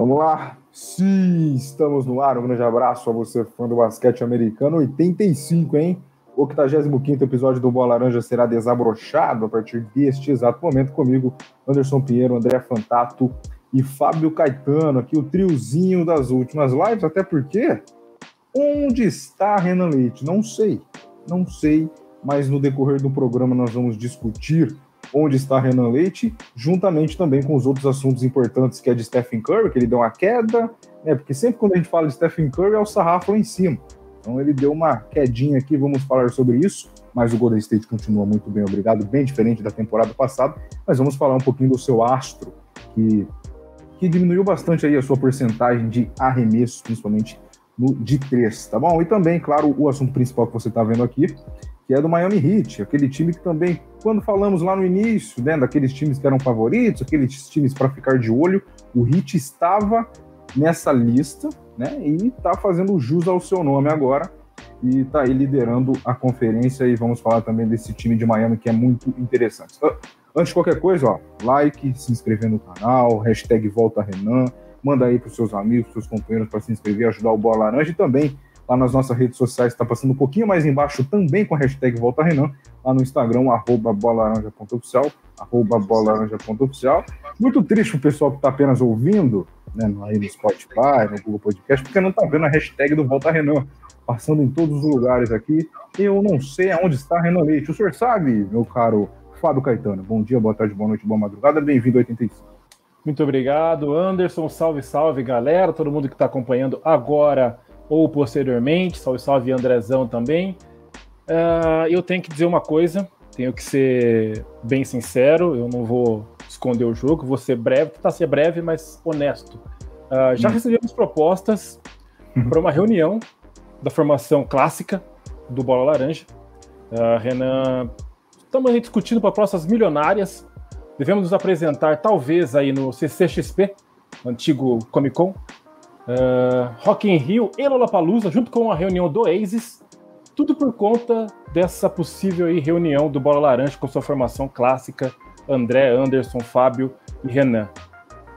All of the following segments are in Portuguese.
Vamos lá. Sim, estamos no ar. Um grande abraço a você, fã do basquete americano. 85, hein? O 85 episódio do Bola Laranja será desabrochado a partir deste exato momento comigo, Anderson Pinheiro, André Fantato e Fábio Caetano, aqui o triozinho das últimas lives, até porque onde está Renan Leite? Não sei, não sei, mas no decorrer do programa nós vamos discutir onde está Renan Leite, juntamente também com os outros assuntos importantes que é de Stephen Curry, que ele deu uma queda, né? Porque sempre quando a gente fala de Stephen Curry é o sarrafo lá em cima. Então ele deu uma quedinha aqui, vamos falar sobre isso. Mas o Golden State continua muito bem, obrigado, bem diferente da temporada passada. Mas vamos falar um pouquinho do seu astro, que, que diminuiu bastante aí a sua porcentagem de arremessos, principalmente no de três, tá bom? E também, claro, o assunto principal que você está vendo aqui, que é do Miami Heat, aquele time que também, quando falamos lá no início, né, daqueles times que eram favoritos, aqueles times para ficar de olho, o Heat estava nessa lista, né, e está fazendo jus ao seu nome agora, e está aí liderando a conferência, e vamos falar também desse time de Miami que é muito interessante. Antes de qualquer coisa, ó, like, se inscrever no canal, hashtag Volta Renan, manda aí para os seus amigos, seus companheiros para se inscrever, ajudar o Bola Laranja e também lá nas nossas redes sociais, está passando um pouquinho mais embaixo também com a hashtag Volta Renan, lá no Instagram, arroba bolaranja.oficial, arroba bolaranja.oficial. Muito triste o pessoal que está apenas ouvindo, né, aí no Spotify, no Google Podcast, porque não está vendo a hashtag do Volta Renan, passando em todos os lugares aqui. Eu não sei aonde está Renan Leite. O senhor sabe, meu caro Fábio Caetano. Bom dia, boa tarde, boa noite, boa madrugada. Bem-vindo ao 85. Muito obrigado, Anderson. Salve, salve, galera. Todo mundo que está acompanhando agora ou posteriormente. Salve, salve, Andrezão também. Uh, eu tenho que dizer uma coisa, tenho que ser bem sincero, eu não vou esconder o jogo, vou ser breve, tentar ser breve, mas honesto. Uh, já hum. recebemos propostas uhum. para uma reunião da formação clássica do Bola Laranja. Uh, Renan, estamos aí discutindo propostas milionárias. Devemos nos apresentar, talvez, aí no CCXP, antigo Comic Con, uh, Rock in Rio e Lollapalooza, junto com a reunião do Oasis, tudo por conta dessa possível aí, reunião do Bola Laranja com sua formação clássica, André, Anderson, Fábio e Renan.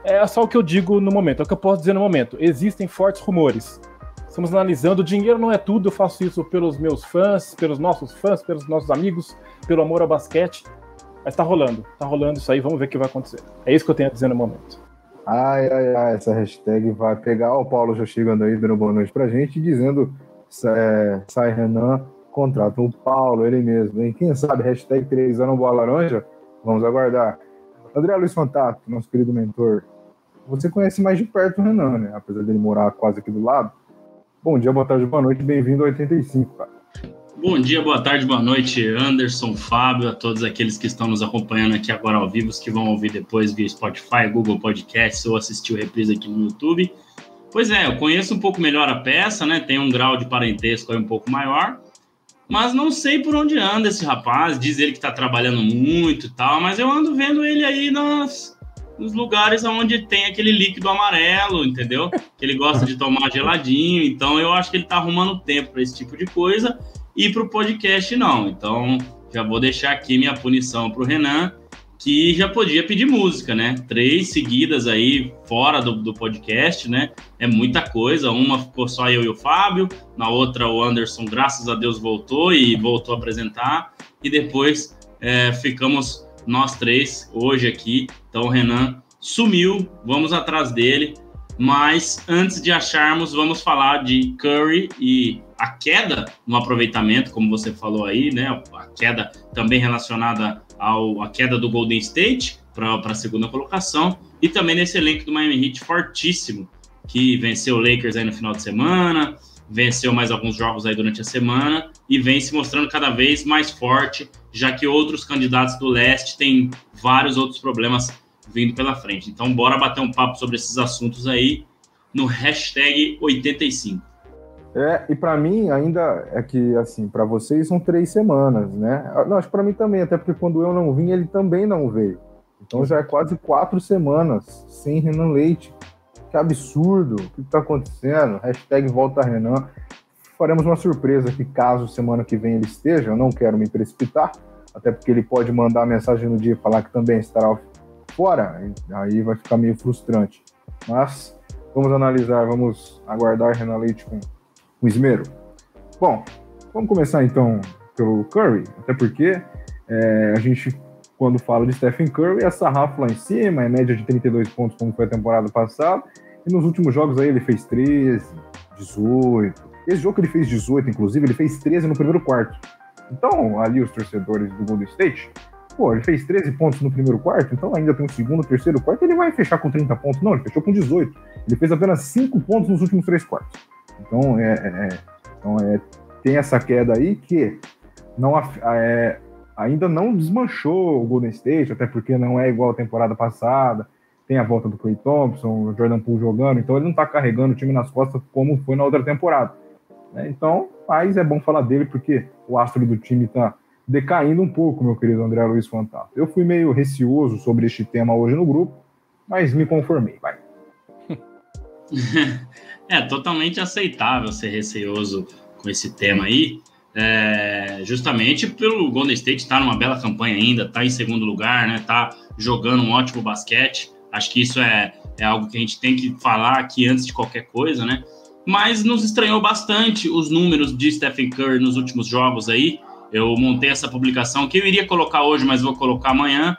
É só o que eu digo no momento, é o que eu posso dizer no momento. Existem fortes rumores. Estamos analisando, o dinheiro não é tudo, eu faço isso pelos meus fãs, pelos nossos fãs, pelos nossos amigos, pelo amor ao basquete. Mas tá rolando, tá rolando isso aí, vamos ver o que vai acontecer. É isso que eu tenho a dizer no momento. Ai, ai, ai, essa hashtag vai pegar. O Paulo já chegando aí, dando boa noite pra gente, dizendo é, sai Renan, contrata o Paulo, ele mesmo. Hein? Quem sabe, hashtag 3 anos bola laranja? Vamos aguardar. André Luiz Fantato, nosso querido mentor, você conhece mais de perto o Renan, né? Apesar dele morar quase aqui do lado. Bom dia, boa tarde, boa noite, bem-vindo ao 85, cara. Bom dia, boa tarde, boa noite, Anderson, Fábio, a todos aqueles que estão nos acompanhando aqui agora ao vivo, que vão ouvir depois via Spotify, Google Podcasts ou assistir o reprise aqui no YouTube. Pois é, eu conheço um pouco melhor a peça, né? Tem um grau de parentesco aí um pouco maior, mas não sei por onde anda esse rapaz. Diz ele que está trabalhando muito e tal, mas eu ando vendo ele aí nas, nos lugares onde tem aquele líquido amarelo, entendeu? Que ele gosta de tomar geladinho. Então eu acho que ele está arrumando tempo para esse tipo de coisa e para o podcast não. Então já vou deixar aqui minha punição para o Renan, que já podia pedir música, né? Três seguidas aí fora do, do podcast, né? É muita coisa. Uma ficou só eu e o Fábio, na outra o Anderson, graças a Deus, voltou e voltou a apresentar. E depois é, ficamos nós três hoje aqui. Então o Renan sumiu, vamos atrás dele. Mas antes de acharmos, vamos falar de Curry e a queda no aproveitamento, como você falou aí, né? A queda também relacionada ao, à queda do Golden State para a segunda colocação e também nesse elenco do Miami Heat fortíssimo, que venceu o Lakers aí no final de semana, venceu mais alguns jogos aí durante a semana e vem se mostrando cada vez mais forte, já que outros candidatos do leste têm vários outros problemas vindo pela frente. Então, bora bater um papo sobre esses assuntos aí no hashtag 85. É, e para mim ainda é que, assim, para vocês são três semanas, né? Não, acho que para mim também, até porque quando eu não vim, ele também não veio. Então já é quase quatro semanas sem Renan Leite. Que absurdo! O que está acontecendo? Hashtag volta Renan. Faremos uma surpresa que caso semana que vem ele esteja, eu não quero me precipitar, até porque ele pode mandar mensagem no dia e falar que também estará fora, aí vai ficar meio frustrante. Mas Vamos analisar, vamos aguardar Renan Leite com, com esmero. Bom, vamos começar então pelo Curry, até porque é, a gente, quando fala de Stephen Curry, é sarrafo lá em cima, é média de 32 pontos, como foi a temporada passada, e nos últimos jogos aí ele fez 13, 18. Esse jogo que ele fez 18, inclusive, ele fez 13 no primeiro quarto. Então, ali os torcedores do Golden State, pô, ele fez 13 pontos no primeiro quarto, então ainda tem um segundo, terceiro quarto, ele vai fechar com 30 pontos. Não, ele fechou com 18. Ele fez apenas 5 pontos nos últimos três quartos. Então, é, é, é então é, tem essa queda aí que não é, ainda não desmanchou o Golden State, até porque não é igual a temporada passada. Tem a volta do Clay Thompson, o Jordan Poole jogando, então ele não está carregando o time nas costas como foi na outra temporada. Né? Então, mas é bom falar dele porque o astro do time está decaindo um pouco, meu querido André Luiz Fantato. Eu fui meio receoso sobre este tema hoje no grupo, mas me conformei, vai. É totalmente aceitável ser receoso com esse tema aí, é, justamente pelo Golden State estar tá numa bela campanha ainda, tá em segundo lugar, né? Tá jogando um ótimo basquete. Acho que isso é, é algo que a gente tem que falar aqui antes de qualquer coisa, né? mas nos estranhou bastante os números de Stephen Curry nos últimos jogos aí. Eu montei essa publicação que eu iria colocar hoje, mas vou colocar amanhã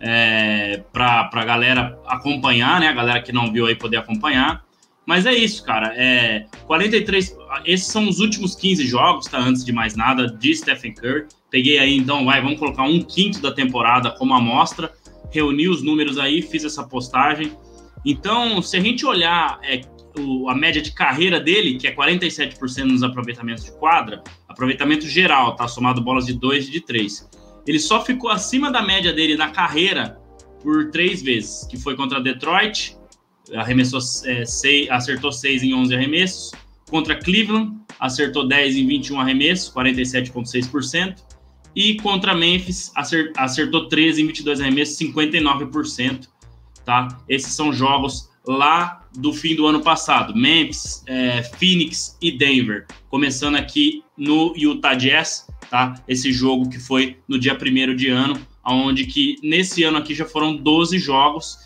é, para a galera acompanhar, né? A galera que não viu aí poder acompanhar. Mas é isso, cara. É, 43. Esses são os últimos 15 jogos, tá? Antes de mais nada, de Stephen Curry. Peguei aí, então, vai, vamos colocar um quinto da temporada como amostra. Reuni os números aí, fiz essa postagem. Então, se a gente olhar é, o, a média de carreira dele, que é 47% nos aproveitamentos de quadra, aproveitamento geral, tá? Somado bolas de 2 e de 3. Ele só ficou acima da média dele na carreira por três vezes, que foi contra Detroit, arremessou é, seis, acertou 6 em 11 arremessos, contra Cleveland, acertou 10 em 21 arremessos, 47,6%, e contra Memphis, acertou 13 em 22 arremessos, 59%, tá? Esses são jogos lá do fim do ano passado. Memphis, é, Phoenix e Denver. Começando aqui no Utah Jazz, tá? Esse jogo que foi no dia 1 de ano, onde que nesse ano aqui já foram 12 jogos.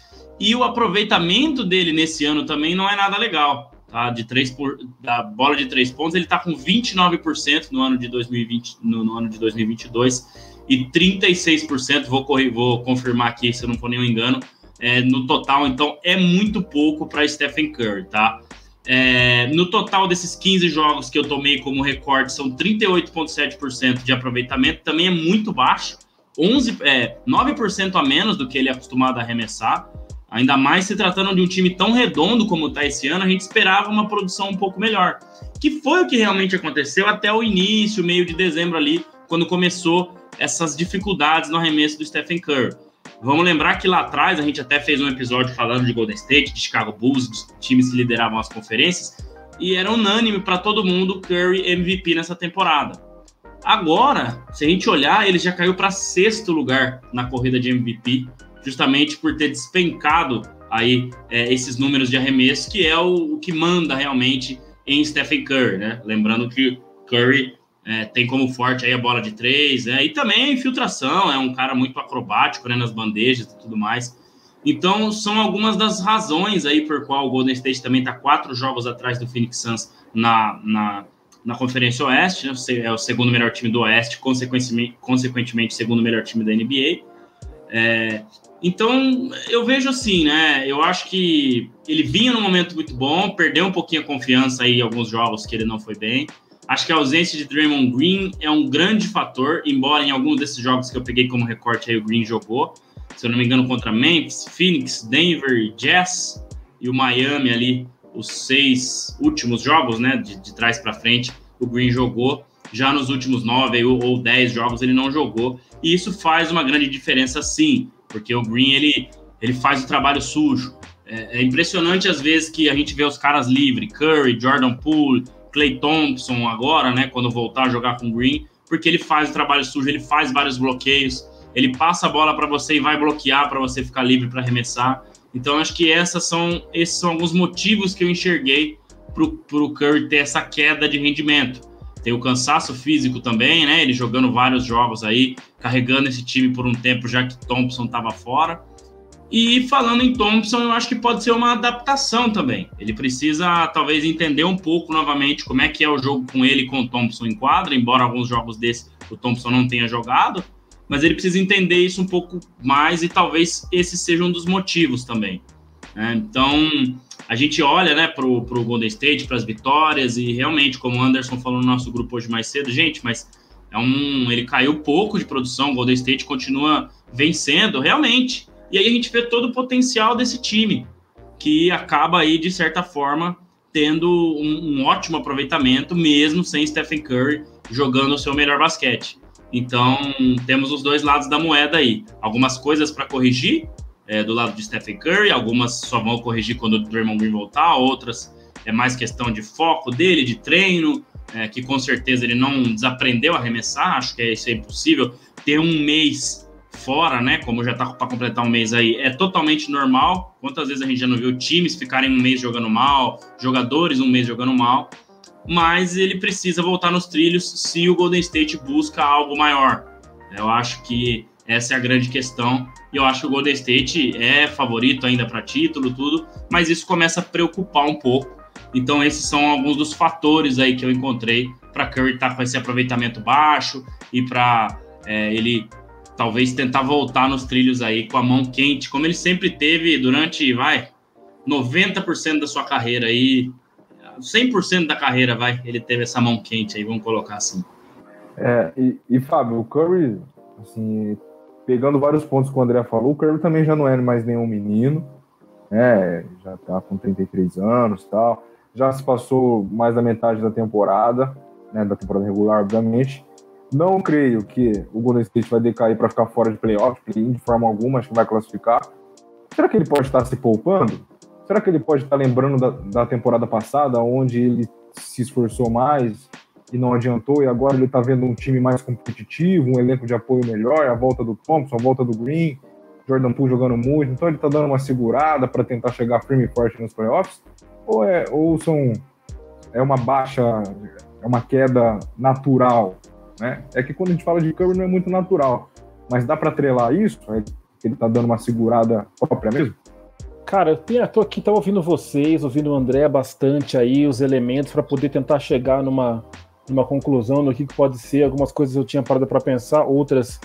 E o aproveitamento dele nesse ano também não é nada legal. Tá? De três por, da bola de três pontos, ele está com 29% no ano de 2020, no, no ano de 2022 e 36%, vou, correr, vou confirmar aqui se eu não for nenhum engano, é, no total, então é muito pouco para Stephen Curry, tá? É, no total desses 15 jogos que eu tomei como recorde, são 38,7% de aproveitamento, também é muito baixo, 11, é, 9% a menos do que ele é acostumado a arremessar. Ainda mais se tratando de um time tão redondo como está esse ano, a gente esperava uma produção um pouco melhor. Que foi o que realmente aconteceu até o início, meio de dezembro ali, quando começou essas dificuldades no arremesso do Stephen Curry. Vamos lembrar que lá atrás a gente até fez um episódio falando de Golden State, de Chicago Bulls, dos times que lideravam as conferências, e era unânime para todo mundo Curry MVP nessa temporada. Agora, se a gente olhar, ele já caiu para sexto lugar na corrida de MVP, justamente por ter despencado aí é, esses números de arremesso, que é o, o que manda realmente em Stephen Curry, né? Lembrando que Curry é, tem como forte aí a bola de três, é, e também a infiltração, é um cara muito acrobático né, nas bandejas e tudo mais. Então, são algumas das razões aí por qual o Golden State também está quatro jogos atrás do Phoenix Suns na, na, na Conferência Oeste, né, é o segundo melhor time do Oeste, consequentemente, consequentemente segundo melhor time da NBA. É, então, eu vejo assim, né? Eu acho que ele vinha num momento muito bom, perdeu um pouquinho a confiança aí em alguns jogos que ele não foi bem. Acho que a ausência de Draymond Green é um grande fator, embora em alguns desses jogos que eu peguei como recorte aí o Green jogou, se eu não me engano, contra Memphis, Phoenix, Denver, Jazz e o Miami ali, os seis últimos jogos, né, de, de trás para frente, o Green jogou. Já nos últimos nove ou, ou dez jogos ele não jogou, e isso faz uma grande diferença sim, porque o Green ele, ele faz o trabalho sujo. É, é impressionante às vezes que a gente vê os caras livres, Curry, Jordan Poole, Clay Thompson agora, né, quando voltar a jogar com o Green, porque ele faz o trabalho sujo, ele faz vários bloqueios, ele passa a bola para você e vai bloquear para você ficar livre para arremessar. Então acho que essas são, esses são alguns motivos que eu enxerguei para o Curry ter essa queda de rendimento. Tem o cansaço físico também, né? Ele jogando vários jogos aí, carregando esse time por um tempo, já que Thompson estava fora. E falando em Thompson, eu acho que pode ser uma adaptação também. Ele precisa talvez entender um pouco novamente como é que é o jogo com ele com o Thompson em quadra, embora alguns jogos desses o Thompson não tenha jogado, mas ele precisa entender isso um pouco mais e talvez esse seja um dos motivos também. Né? Então, a gente olha né, para o Golden State, para as vitórias, e realmente, como o Anderson falou no nosso grupo hoje mais cedo, gente, mas é um, ele caiu pouco de produção, o Golden State continua vencendo, realmente. E aí a gente vê todo o potencial desse time, que acaba aí, de certa forma, tendo um, um ótimo aproveitamento, mesmo sem Stephen Curry jogando o seu melhor basquete. Então, temos os dois lados da moeda aí. Algumas coisas para corrigir é, do lado de Stephen Curry, algumas só vão corrigir quando o Draymond Green voltar, outras é mais questão de foco dele, de treino, é, que com certeza ele não desaprendeu a arremessar, acho que é isso é impossível. Ter um mês fora, né, como já tá para completar um mês aí, é totalmente normal. Quantas vezes a gente já não viu times ficarem um mês jogando mal, jogadores um mês jogando mal, mas ele precisa voltar nos trilhos se o Golden State busca algo maior. Eu acho que essa é a grande questão. E eu acho que o Golden State é favorito ainda para título, tudo, mas isso começa a preocupar um pouco. Então, esses são alguns dos fatores aí que eu encontrei para Curry estar tá com esse aproveitamento baixo e para é, ele talvez tentar voltar nos trilhos aí com a mão quente, como ele sempre teve durante, vai, 90% da sua carreira aí, 100% da carreira, vai, ele teve essa mão quente aí, vamos colocar assim. É, e, e Fábio, o Curry, assim, pegando vários pontos que o André falou, o Curry também já não é mais nenhum menino, né, já tá com 33 anos tal, já se passou mais da metade da temporada, né, da temporada regular, obviamente, não creio que o Golden State vai decair para ficar fora de playoff, de forma alguma, acho que vai classificar. Será que ele pode estar se poupando? Será que ele pode estar lembrando da, da temporada passada, onde ele se esforçou mais e não adiantou, e agora ele está vendo um time mais competitivo, um elenco de apoio melhor, a volta do Thompson, a volta do Green, Jordan Poole jogando muito, então ele está dando uma segurada para tentar chegar firme e forte nos playoffs? Ou, é, ou são, é uma baixa, é uma queda natural né? É que quando a gente fala de Curry não é muito natural, mas dá para atrelar isso? É ele tá dando uma segurada própria mesmo? Cara, eu tô aqui, tô ouvindo vocês, ouvindo o André bastante aí, os elementos para poder tentar chegar numa, numa conclusão do que, que pode ser. Algumas coisas eu tinha parado para pensar, outras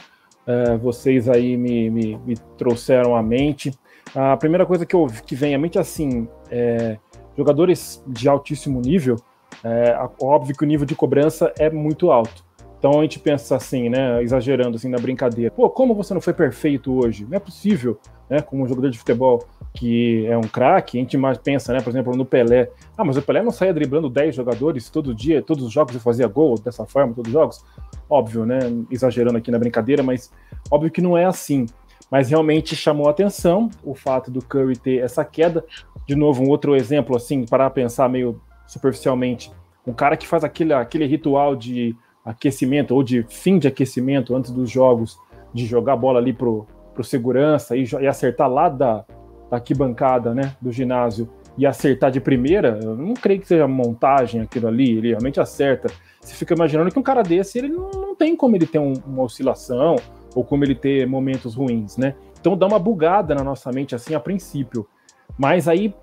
é, vocês aí me, me, me, trouxeram à mente. A primeira coisa que, eu, que vem à mente é assim: é, jogadores de altíssimo nível, é, óbvio que o nível de cobrança é muito alto. Então a gente pensa assim, né, exagerando assim na brincadeira. Pô, como você não foi perfeito hoje? Não é possível, né, como um jogador de futebol que é um craque, a gente mais pensa, né, por exemplo, no Pelé. Ah, mas o Pelé não saía driblando 10 jogadores todo dia, todos os jogos e fazia gol dessa forma, todos os jogos. Óbvio, né, exagerando aqui na brincadeira, mas óbvio que não é assim. Mas realmente chamou atenção o fato do Curry ter essa queda. De novo, um outro exemplo assim, para pensar meio superficialmente, um cara que faz aquele, aquele ritual de aquecimento ou de fim de aquecimento antes dos jogos, de jogar bola ali pro, pro segurança e, e acertar lá da, da arquibancada, né, do ginásio e acertar de primeira, eu não creio que seja montagem aquilo ali, ele realmente acerta. Você fica imaginando que um cara desse, ele não, não tem como ele ter um, uma oscilação ou como ele ter momentos ruins, né? Então dá uma bugada na nossa mente assim a princípio. Mas aí,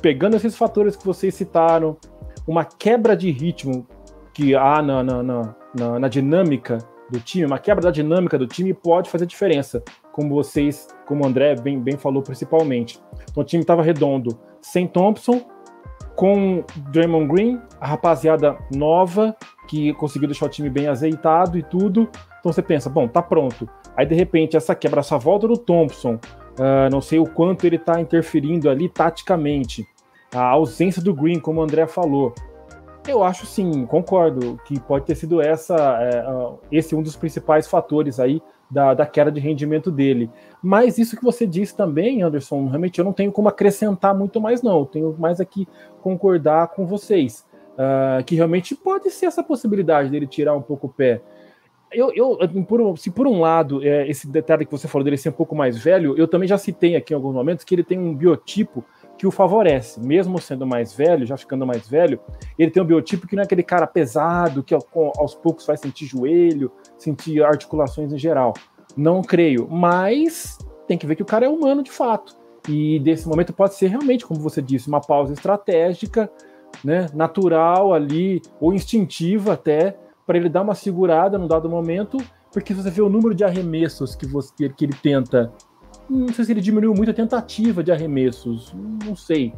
pegando esses fatores que vocês citaram, uma quebra de ritmo que há na, na, na, na, na dinâmica do time, uma quebra da dinâmica do time pode fazer diferença, como vocês, como o André bem, bem falou principalmente. Então o time estava redondo, sem Thompson, com Draymond Green, a rapaziada nova, que conseguiu deixar o time bem azeitado e tudo. Então você pensa, bom, tá pronto. Aí de repente essa quebra, essa volta do Thompson, uh, não sei o quanto ele está interferindo ali taticamente. A ausência do Green, como o André falou, eu acho sim, concordo, que pode ter sido essa, é, esse um dos principais fatores aí da, da queda de rendimento dele. Mas isso que você disse também, Anderson, realmente eu não tenho como acrescentar muito mais, não. Eu tenho mais aqui concordar com vocês. Uh, que realmente pode ser essa possibilidade dele tirar um pouco o pé. Eu, eu por, se por um lado, é, esse detalhe que você falou dele ser um pouco mais velho, eu também já citei aqui em alguns momentos que ele tem um biotipo que o favorece, mesmo sendo mais velho, já ficando mais velho, ele tem um biotipo que não é aquele cara pesado, que aos poucos vai sentir joelho, sentir articulações em geral. Não creio, mas tem que ver que o cara é humano de fato. E desse momento pode ser realmente, como você disse, uma pausa estratégica, né, natural ali, ou instintiva até, para ele dar uma segurada num dado momento, porque se você vê o número de arremessos que, você, que ele tenta, não sei se ele diminuiu muito a tentativa de arremessos, não sei,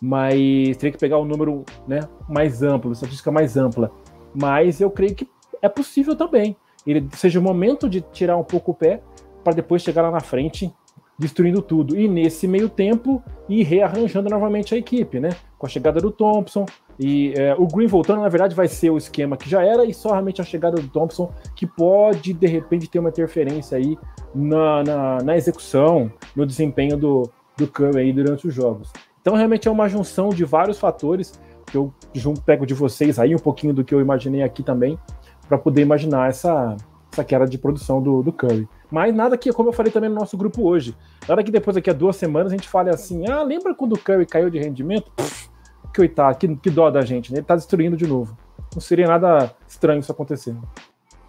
mas teria que pegar um número né, mais amplo, estatística mais ampla. Mas eu creio que é possível também. Ele seja o momento de tirar um pouco o pé para depois chegar lá na frente destruindo tudo. E nesse meio tempo, ir rearranjando novamente a equipe, né? Com a chegada do Thompson. E é, o Green voltando, na verdade, vai ser o esquema que já era, e só realmente a chegada do Thompson, que pode, de repente, ter uma interferência aí na, na, na execução, no desempenho do, do Curry aí durante os jogos. Então, realmente é uma junção de vários fatores que eu junto, pego de vocês aí, um pouquinho do que eu imaginei aqui também, para poder imaginar essa, essa queda de produção do, do Curry. Mas nada que, como eu falei também no nosso grupo hoje, nada que depois daqui a duas semanas a gente fale assim, ah, lembra quando o Curry caiu de rendimento? Pff, coitado, que, que dó da gente, né? Ele tá destruindo de novo. Não seria nada estranho isso acontecer.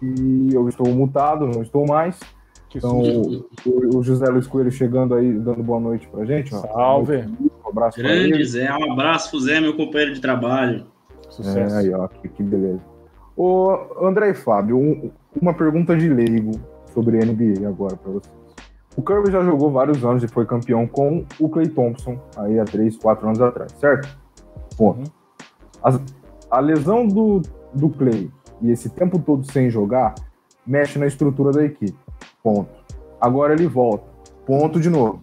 E eu estou mutado, não estou mais. Que então, o, o, José Luiz Coelho chegando aí, dando boa noite pra gente. Ó. Salve! Um abraço Grande Zé, um abraço pro Zé, meu companheiro de trabalho. Sucesso. É, aí, ó, que, que beleza. Ô, André e Fábio, um, uma pergunta de leigo sobre NBA agora para vocês. O Curry já jogou vários anos e foi campeão com o Clay Thompson aí há 3, 4 anos atrás, certo? Ponto. Uhum. A, a lesão do, do Clay e esse tempo todo sem jogar mexe na estrutura da equipe. Ponto. Agora ele volta. Ponto de novo.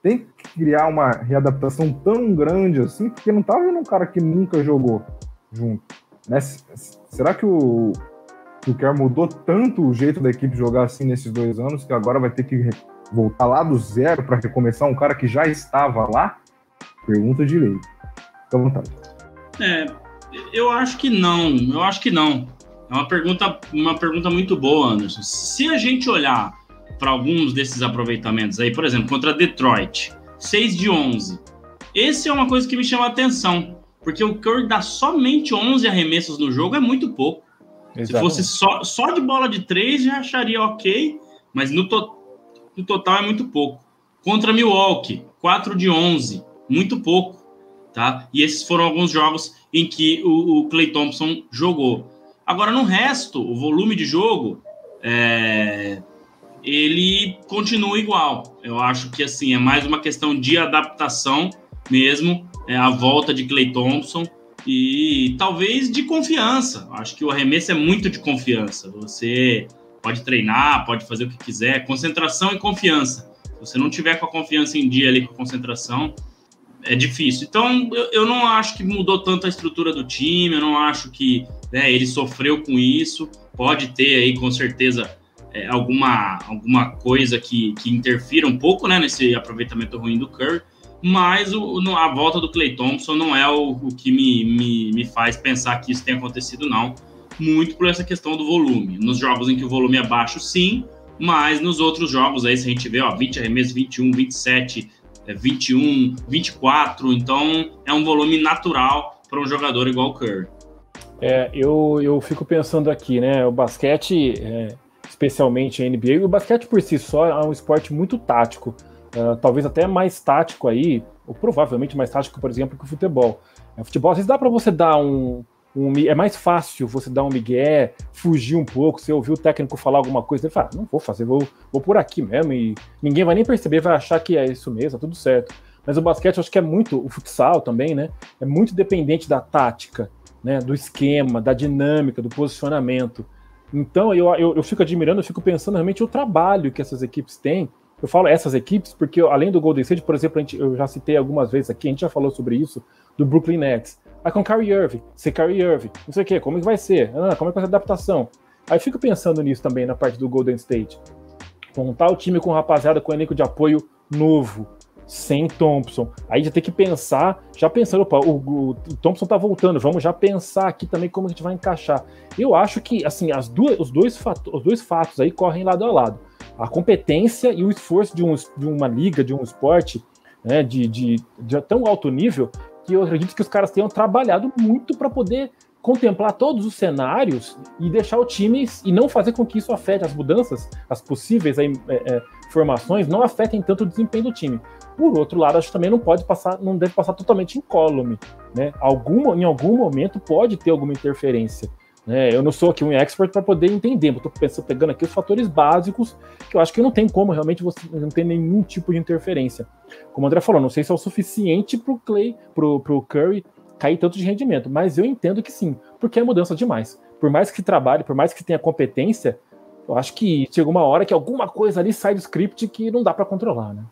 Tem que criar uma readaptação tão grande assim, porque não tá vendo um cara que nunca jogou junto. Né? Será que o, Kerr mudou tanto o jeito da equipe jogar assim nesses dois anos que agora vai ter que voltar lá do zero para recomeçar um cara que já estava lá? Pergunta lei. Fica à vontade. É, eu acho que não. Eu acho que não. É uma pergunta, uma pergunta muito boa, Anderson. Se a gente olhar para alguns desses aproveitamentos aí, por exemplo, contra Detroit, 6 de 11. Esse é uma coisa que me chama a atenção, porque o Curry dá somente 11 arremessos no jogo é muito pouco. Exatamente. Se fosse só, só de bola de três, já acharia ok, mas no, to, no total é muito pouco. Contra Milwaukee, 4 de 11, muito pouco. Tá? E esses foram alguns jogos em que o, o Clay Thompson jogou. Agora, no resto, o volume de jogo, é, ele continua igual. Eu acho que assim é mais uma questão de adaptação mesmo, é, a volta de Clay Thompson e talvez de confiança. Acho que o arremesso é muito de confiança. Você pode treinar, pode fazer o que quiser, concentração e confiança. Se você não tiver com a confiança em dia ali com a concentração, é difícil. Então, eu, eu não acho que mudou tanto a estrutura do time, eu não acho que né, ele sofreu com isso. Pode ter aí, com certeza, é, alguma, alguma coisa que, que interfira um pouco né, nesse aproveitamento ruim do Curry, mas o, a volta do Clay Thompson não é o, o que me, me, me faz pensar que isso tenha acontecido, não. Muito por essa questão do volume. Nos jogos em que o volume é baixo, sim, mas nos outros jogos aí, se a gente vê, ó, 20 arremessos, 21, 27, 21, 24, então é um volume natural para um jogador igual o Curry. É, eu, eu fico pensando aqui, né? O basquete, é, especialmente a NBA, o basquete por si só é um esporte muito tático. Uh, talvez até mais tático aí, ou provavelmente mais tático, por exemplo, que o futebol. O futebol, às vezes dá para você dar um, um, É mais fácil você dar um migué, fugir um pouco, você ouvir o técnico falar alguma coisa, ele fala, ah, não vou fazer, vou, vou por aqui mesmo, e ninguém vai nem perceber, vai achar que é isso mesmo, tá tudo certo. Mas o basquete, eu acho que é muito, o futsal também, né? É muito dependente da tática, né? Do esquema, da dinâmica, do posicionamento. Então, eu, eu, eu fico admirando, eu fico pensando realmente o trabalho que essas equipes têm eu falo essas equipes porque, além do Golden State, por exemplo, gente, eu já citei algumas vezes aqui, a gente já falou sobre isso, do Brooklyn Nets. Aí com Kyrie Irving, ser Kyrie Irving, não sei o quê, como é que vai ser? Ah, como é que vai ser a adaptação? Aí fico pensando nisso também na parte do Golden State. Montar o time com rapaziada com elenco de apoio novo, sem Thompson. Aí já tem que pensar, já pensando, opa, o, o, o, Thompson tá voltando, vamos já pensar aqui também como a gente vai encaixar. Eu acho que, assim, as duas, os, dois fatos, os dois fatos aí correm lado a lado a competência e o esforço de, um, de uma liga, de um esporte, né, de, de, de tão alto nível, que eu acredito que os caras tenham trabalhado muito para poder contemplar todos os cenários e deixar o time e não fazer com que isso afete as mudanças, as possíveis aí, é, é, formações, não afetem tanto o desempenho do time. Por outro lado, acho que também não pode passar, não deve passar totalmente incólume, né? Algum, em algum momento pode ter alguma interferência. Né? Eu não sou aqui um expert para poder entender, estou pensando, pegando aqui os fatores básicos que eu acho que não tem como realmente você não ter nenhum tipo de interferência. Como o André falou, não sei se é o suficiente para o Clay, para o Curry cair tanto de rendimento, mas eu entendo que sim, porque é mudança demais. Por mais que trabalhe, por mais que tenha competência, eu acho que chega uma hora que alguma coisa ali sai do script que não dá para controlar, né?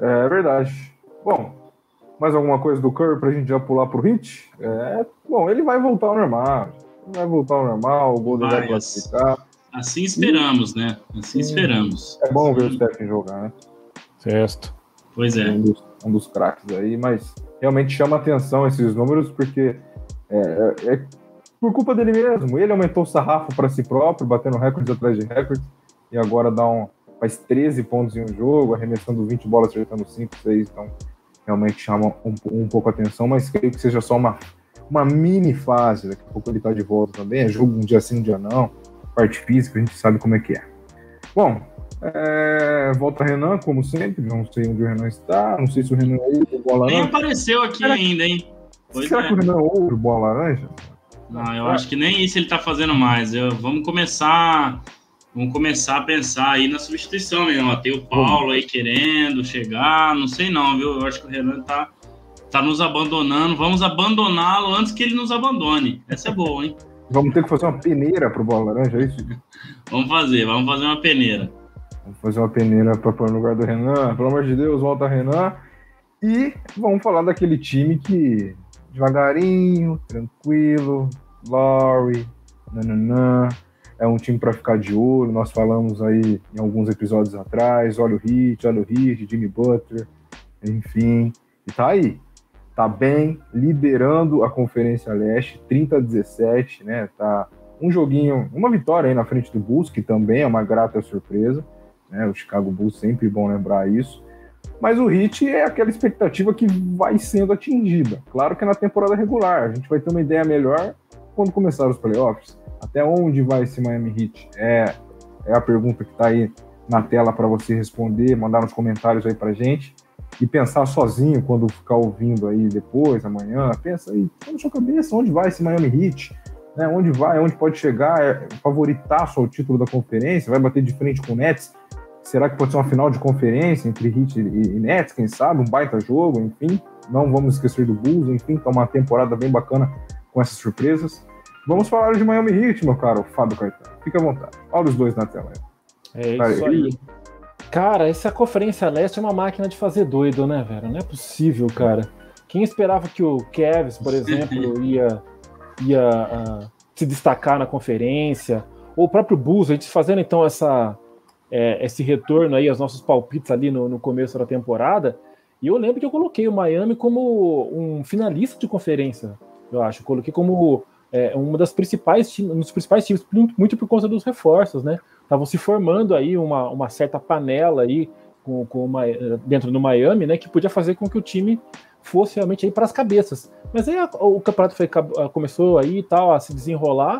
É. é verdade. Bom, mais alguma coisa do Curry pra gente já pular pro hit? É, bom, ele vai voltar ao normal. Vai voltar ao normal, o Golden vai, vai classificar. Assim esperamos, né? Assim esperamos. É bom ver o Stephen jogar, né? Certo. Pois é. Um dos, um dos craques aí, mas realmente chama atenção esses números, porque é, é, é por culpa dele mesmo. Ele aumentou o sarrafo para si próprio, batendo recordes atrás de recordes, e agora dá um, faz 13 pontos em um jogo, arremessando 20 bolas, acertando 5, 6, então realmente chama um, um pouco a atenção, mas creio que seja só uma, uma mini fase. Daqui a pouco ele está de volta também. É jogo um dia sim, um dia não. Parte física, a gente sabe como é que é. Bom, é, volta Renan, como sempre. Não sei onde o Renan está. Não sei se o Renan ouve bola laranja. Nem apareceu aqui será ainda, hein? Pois será é. que o Renan ouve bola laranja? Não, eu acho que nem isso ele está fazendo mais. Eu, vamos começar vamos começar a pensar aí na substituição mesmo. Tem o Paulo aí querendo chegar, não sei não, viu? Eu acho que o Renan tá, tá nos abandonando. Vamos abandoná-lo antes que ele nos abandone. Essa é boa, hein? Vamos ter que fazer uma peneira pro Bola Laranja, é isso? vamos fazer, vamos fazer uma peneira. Vamos fazer uma peneira para pôr no lugar do Renan. Pelo amor de Deus, volta Renan. E vamos falar daquele time que devagarinho, tranquilo, Laurie, nananã, é um time para ficar de olho. Nós falamos aí em alguns episódios atrás: olha o Hit, olha o Hit, Jimmy Butler, enfim. E tá aí. Tá bem, liderando a Conferência Leste, 30 a 17, né? Tá um joguinho, uma vitória aí na frente do Bulls, que também é uma grata surpresa. Né? O Chicago Bulls sempre bom lembrar isso. Mas o Hit é aquela expectativa que vai sendo atingida. Claro que é na temporada regular. A gente vai ter uma ideia melhor quando começar os playoffs. Até onde vai esse Miami Heat? É, é a pergunta que está aí na tela para você responder, mandar nos comentários aí para gente e pensar sozinho quando ficar ouvindo aí depois, amanhã. Pensa aí, na sua cabeça, onde vai esse Miami Heat? Né, onde vai, onde pode chegar, é, favoritar só o título da conferência, vai bater de frente com o Nets. Será que pode ser uma final de conferência entre Heat e, Nets, quem sabe? Um baita jogo, enfim. Não vamos esquecer do Bulls, enfim, tá uma temporada bem bacana com essas surpresas. Vamos falar de Miami Heat, meu caro Fábio Caetano. Fica à vontade. Olha os dois na tela. É isso aí. Cara, essa Conferência Leste é uma máquina de fazer doido, né, velho? Não é possível, cara. Quem esperava que o Cavs, por exemplo, ia, ia uh, se destacar na conferência? Ou o próprio Bulls, a gente fazendo então essa, é, esse retorno aí aos nossos palpites ali no, no começo da temporada. E eu lembro que eu coloquei o Miami como um finalista de conferência, eu acho. Eu coloquei como é, uma das principais um dos principais times, muito por conta dos reforços, né? Estavam se formando aí uma, uma certa panela aí com, com uma, dentro do Miami, né? Que podia fazer com que o time fosse realmente aí para as cabeças. Mas aí a, o campeonato foi, começou aí tal a se desenrolar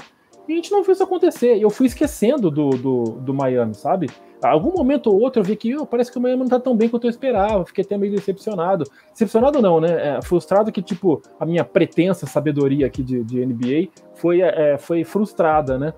e a gente não viu isso acontecer. E eu fui esquecendo do, do, do Miami, sabe? algum momento ou outro eu vi que oh, parece que o Miami não tá tão bem quanto eu esperava, fiquei até meio decepcionado. Decepcionado não, né? É, frustrado que, tipo, a minha pretensa sabedoria aqui de, de NBA foi, é, foi frustrada, né?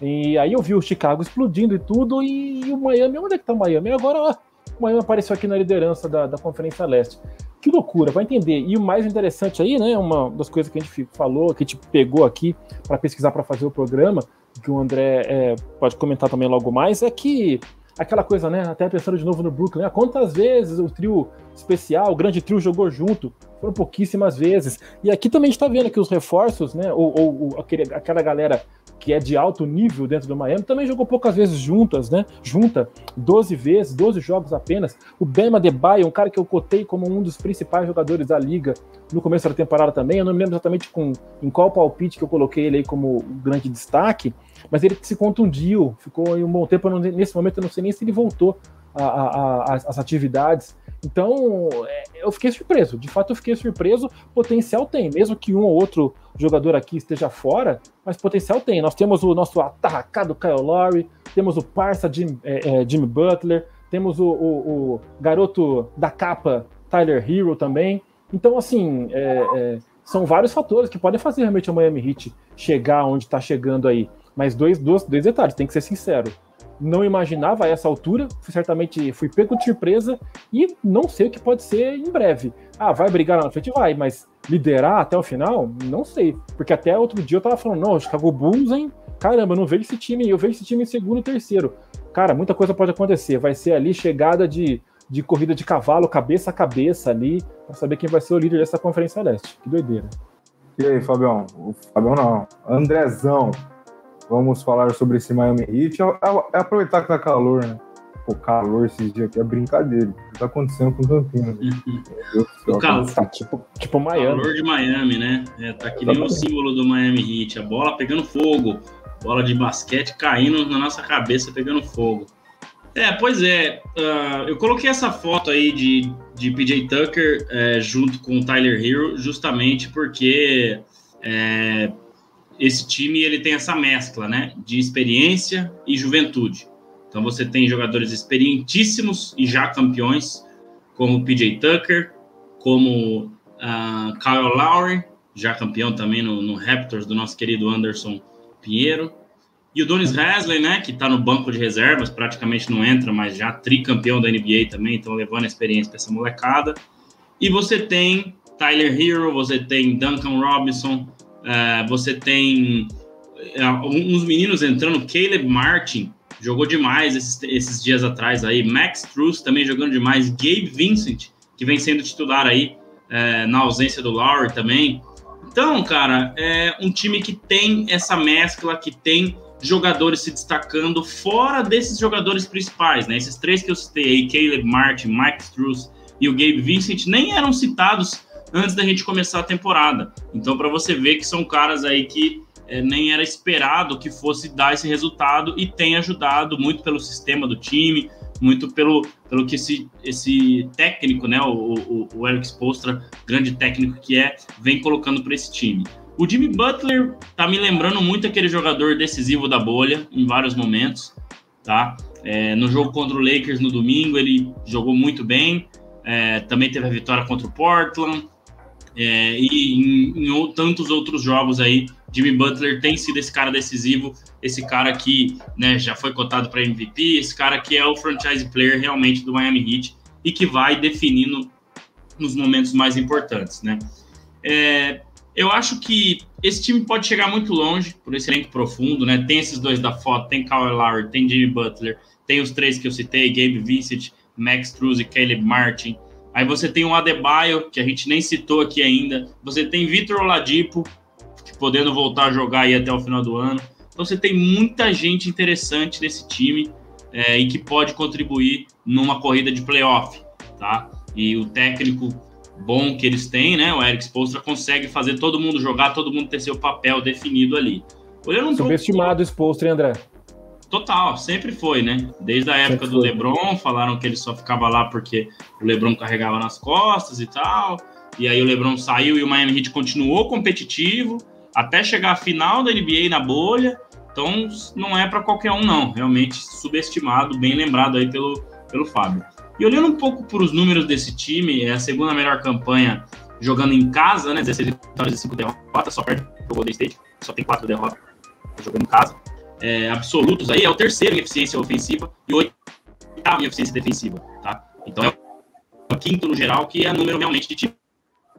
E aí eu vi o Chicago explodindo e tudo, e, e o Miami, onde é que tá o Miami? E agora, ó, o Miami apareceu aqui na liderança da, da Conferência Leste. Que loucura, vai entender. E o mais interessante aí, né, uma das coisas que a gente falou, que a gente pegou aqui para pesquisar para fazer o programa, que o André é, pode comentar também logo mais, é que aquela coisa, né? Até pensando de novo no Brooklyn, né? Quantas vezes o trio especial, o grande trio jogou junto? Foram pouquíssimas vezes. E aqui também a gente tá vendo que os reforços, né? Ou, ou, ou aquele, aquela galera que é de alto nível dentro do Miami, também jogou poucas vezes juntas, né? Junta, 12 vezes, 12 jogos apenas. O Bema Debaio, um cara que eu cotei como um dos principais jogadores da liga no começo da temporada também. Eu não me lembro exatamente com, em qual palpite que eu coloquei ele aí como grande destaque, mas ele se contundiu, ficou aí um bom tempo. Nesse momento eu não sei nem se ele voltou às atividades. Então, é, eu fiquei surpreso. De fato, eu fiquei surpreso. Potencial tem, mesmo que um ou outro jogador aqui esteja fora, mas potencial tem. Nós temos o nosso atacado Kyle Lowry, temos o parça Jim, é, é, Jimmy Butler, temos o, o, o, garoto da capa Tyler Hero também. Então, assim, é, é são vários fatores que podem fazer realmente o Miami Heat chegar onde está chegando aí. Mas dois, dois, dois detalhes, tem que ser sincero não imaginava a essa altura, certamente fui pego de surpresa e não sei o que pode ser em breve. Ah, vai brigar lá na frente? Vai, mas liderar até o final? Não sei, porque até outro dia eu tava falando, não, Chicago Bulls, hein? Caramba, não vejo esse time, eu vejo esse time em segundo terceiro. Cara, muita coisa pode acontecer, vai ser ali chegada de, de corrida de cavalo, cabeça a cabeça ali, para saber quem vai ser o líder dessa Conferência Leste. Que doideira. E aí, Fabião? O Fabião não, Andrezão, Vamos falar sobre esse Miami Heat. É, é, é aproveitar que tá calor, né? Pô, calor esses dias aqui é brincadeira. O que tá acontecendo com o Campinas? o calor, tá tipo, tipo Miami. calor de Miami, né? É, tá que nem o símbolo do Miami Heat. A bola pegando fogo. Bola de basquete caindo na nossa cabeça, pegando fogo. É, pois é. Uh, eu coloquei essa foto aí de, de PJ Tucker é, junto com o Tyler Hero, justamente porque é, esse time ele tem essa mescla, né, de experiência e juventude. Então você tem jogadores experientíssimos e já campeões, como PJ Tucker, como uh, Kyle Lowry, já campeão também no, no, Raptors do nosso querido Anderson Pinheiro, e o Donis Hasley, né, que está no banco de reservas, praticamente não entra, mas já tricampeão da NBA também, então levando a experiência para essa molecada. E você tem Tyler Hero, você tem Duncan Robinson, Uh, você tem uh, uns meninos entrando, Caleb Martin jogou demais esses, esses dias atrás aí, Max Truss também jogando demais, Gabe Vincent, que vem sendo titular aí uh, na ausência do Lowry também. Então, cara, é um time que tem essa mescla, que tem jogadores se destacando fora desses jogadores principais, né? Esses três que eu citei aí, Caleb Martin, Max Truss e o Gabe Vincent, nem eram citados antes da gente começar a temporada. Então, para você ver que são caras aí que é, nem era esperado que fosse dar esse resultado e tem ajudado muito pelo sistema do time, muito pelo, pelo que esse, esse técnico, né, o, o, o Eric Spolstra, grande técnico que é, vem colocando para esse time. O Jimmy Butler tá me lembrando muito aquele jogador decisivo da bolha em vários momentos, tá? É, no jogo contra o Lakers no domingo ele jogou muito bem, é, também teve a vitória contra o Portland, é, e em, em, tantos outros jogos aí, Jimmy Butler tem sido esse cara decisivo, esse cara que né, já foi cotado para MVP, esse cara que é o franchise player realmente do Miami Heat e que vai definindo nos momentos mais importantes, né? É, eu acho que esse time pode chegar muito longe por esse elenco profundo, né? Tem esses dois da foto, tem Kyle Lowry, tem Jimmy Butler, tem os três que eu citei, Gabe Vincent, Max Struz e Caleb Martin. Aí você tem o Adebayo, que a gente nem citou aqui ainda. Você tem Vitor Oladipo, podendo voltar a jogar aí até o final do ano. Então você tem muita gente interessante nesse time é, e que pode contribuir numa corrida de playoff, tá? E o técnico bom que eles têm, né? O Eric Spoelstra consegue fazer todo mundo jogar, todo mundo ter seu papel definido ali. Olhando um Subestimado o Spoelstra, André? Total, sempre foi, né? Desde a época do LeBron, falaram que ele só ficava lá porque o LeBron carregava nas costas e tal. E aí o LeBron saiu e o Miami Heat continuou competitivo até chegar à final da NBA na bolha. Então não é para qualquer um não, realmente subestimado, bem lembrado aí pelo pelo Fábio. E olhando um pouco para os números desse time, é a segunda melhor campanha jogando em casa, né? 16 vitórias e 5 derrotas, só perde o Golden State, só tem 4 derrotas jogando em casa é, absolutos aí, é o terceiro em eficiência ofensiva e o oitavo em eficiência defensiva, tá? Então é o quinto no geral, que é número realmente de time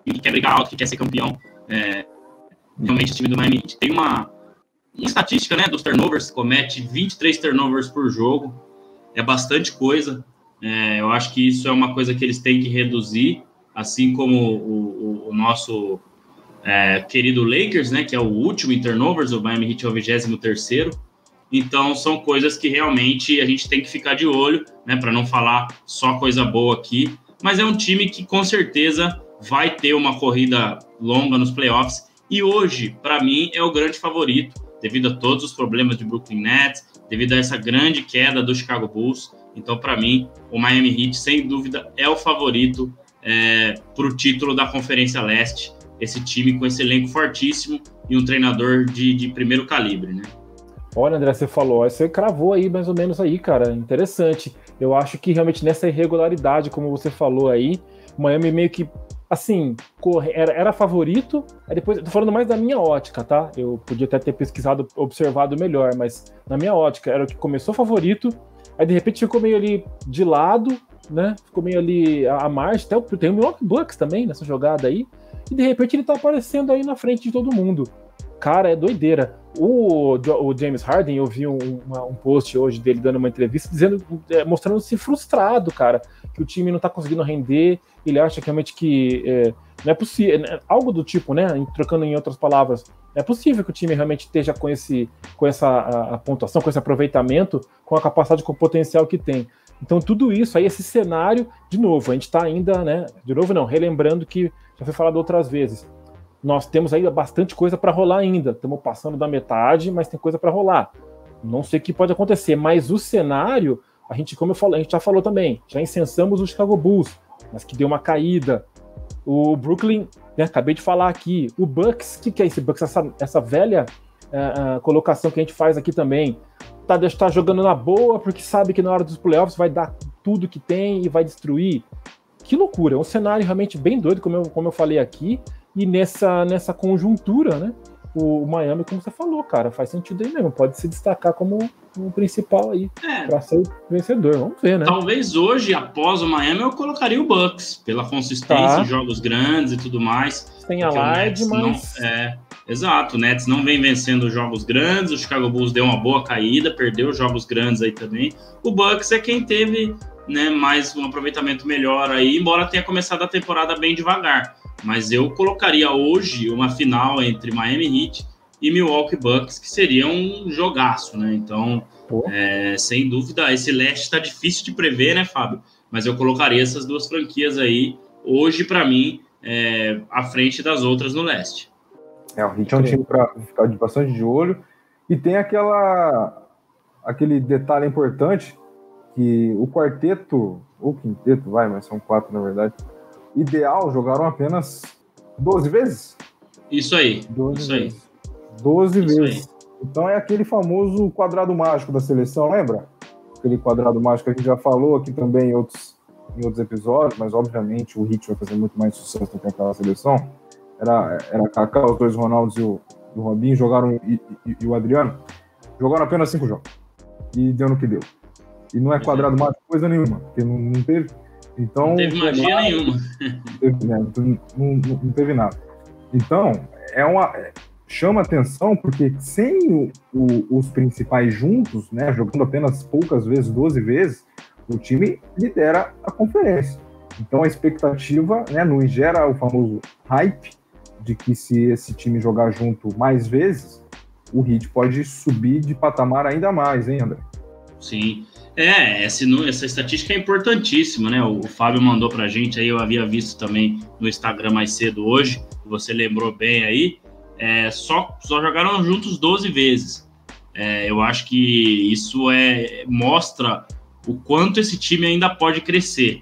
que quer brigar alto, que quer ser campeão. É, realmente o time do Miami. Tem uma, uma estatística, né, dos turnovers, comete 23 turnovers por jogo, é bastante coisa. É, eu acho que isso é uma coisa que eles têm que reduzir, assim como o, o, o nosso é, querido Lakers, né, que é o último em turnovers, o Miami Heat é o 23 terceiro. Então, são coisas que realmente a gente tem que ficar de olho, né, para não falar só coisa boa aqui. Mas é um time que com certeza vai ter uma corrida longa nos playoffs. E hoje, para mim, é o grande favorito, devido a todos os problemas de Brooklyn Nets, devido a essa grande queda do Chicago Bulls. Então, para mim, o Miami Heat, sem dúvida, é o favorito é, para o título da Conferência Leste. Esse time com esse elenco fortíssimo e um treinador de, de primeiro calibre, né? Olha, André, você falou, você cravou aí mais ou menos aí, cara. Interessante. Eu acho que realmente nessa irregularidade, como você falou aí, o Miami meio que, assim, corre, era, era favorito. Aí depois, tô falando mais da minha ótica, tá? Eu podia até ter pesquisado, observado melhor, mas na minha ótica era o que começou favorito, aí de repente ficou meio ali de lado, né? Ficou meio ali à margem. Até, tem o Milwaukee Bucks também nessa jogada aí. E de repente ele tá aparecendo aí na frente de todo mundo. Cara, é doideira. O, o James Harden, eu vi um, um post hoje dele dando uma entrevista dizendo, é, mostrando-se frustrado, cara, que o time não tá conseguindo render. Ele acha que realmente que é, não é possível, né, algo do tipo, né? Trocando em outras palavras, é possível que o time realmente esteja com esse, com essa a, a pontuação, com esse aproveitamento, com a capacidade, com o potencial que tem. Então tudo isso aí, esse cenário, de novo, a gente está ainda, né? De novo não, relembrando que já foi falado outras vezes nós temos ainda bastante coisa para rolar ainda. Estamos passando da metade, mas tem coisa para rolar. Não sei o que pode acontecer, mas o cenário, a gente, como eu falei, a gente já falou também, já incensamos o Chicago Bulls, mas que deu uma caída. O Brooklyn, né, acabei de falar aqui, o Bucks, o que, que é esse Bucks? Essa, essa velha uh, uh, colocação que a gente faz aqui também. Tá, tá jogando na boa porque sabe que na hora dos playoffs vai dar tudo que tem e vai destruir. Que loucura, é um cenário realmente bem doido, como eu, como eu falei aqui. E nessa, nessa conjuntura, né? O, Miami, como você falou, cara, faz sentido aí mesmo. Pode se destacar como o principal aí é. para ser o vencedor. Vamos ver, né? Talvez hoje, após o Miami, eu colocaria o Bucks pela consistência tá. jogos grandes e tudo mais. Tem a Lard, mas. Não, é, exato, o Nets não vem vencendo jogos grandes. O Chicago Bulls deu uma boa caída, perdeu jogos grandes aí também. O Bucks é quem teve né, mais um aproveitamento melhor aí, embora tenha começado a temporada bem devagar. Mas eu colocaria hoje uma final entre Miami Heat e Milwaukee Bucks, que seria um jogaço, né? Então, é, sem dúvida, esse leste está difícil de prever, né, Fábio? Mas eu colocaria essas duas franquias aí, hoje, para mim, é, à frente das outras no leste. É, o Heat é um time para ficar de bastante de olho. E tem aquela aquele detalhe importante que o quarteto, ou quinteto, vai, mas são quatro na verdade, ideal jogaram apenas 12 vezes? Isso aí. 12 isso vezes. aí. 12 isso vezes. Aí. Então é aquele famoso quadrado mágico da seleção, lembra? Aquele quadrado mágico que a gente já falou aqui também em outros, em outros episódios, mas obviamente o Hit vai fazer muito mais sucesso do que aquela seleção. Era, era Kaká, os dois Ronaldos e o, o Robinho jogaram, e, e, e, o Adriano, jogaram apenas cinco jogos. E deu no que deu. E não é quadrado mágico coisa nenhuma, porque não, não teve então, não teve magia nenhuma. Teve, né, não, não, não, teve nada. Então, é uma, chama atenção porque sem o, o, os principais juntos, né, jogando apenas poucas vezes, 12 vezes, o time lidera a conferência. Então a expectativa né, não gera o famoso hype de que se esse time jogar junto mais vezes, o Heat pode subir de patamar ainda mais, hein, André? Sim. É, essa, essa estatística é importantíssima, né? O, o Fábio mandou pra gente aí, eu havia visto também no Instagram mais cedo hoje, você lembrou bem aí. É, só, só jogaram juntos 12 vezes. É, eu acho que isso é mostra o quanto esse time ainda pode crescer.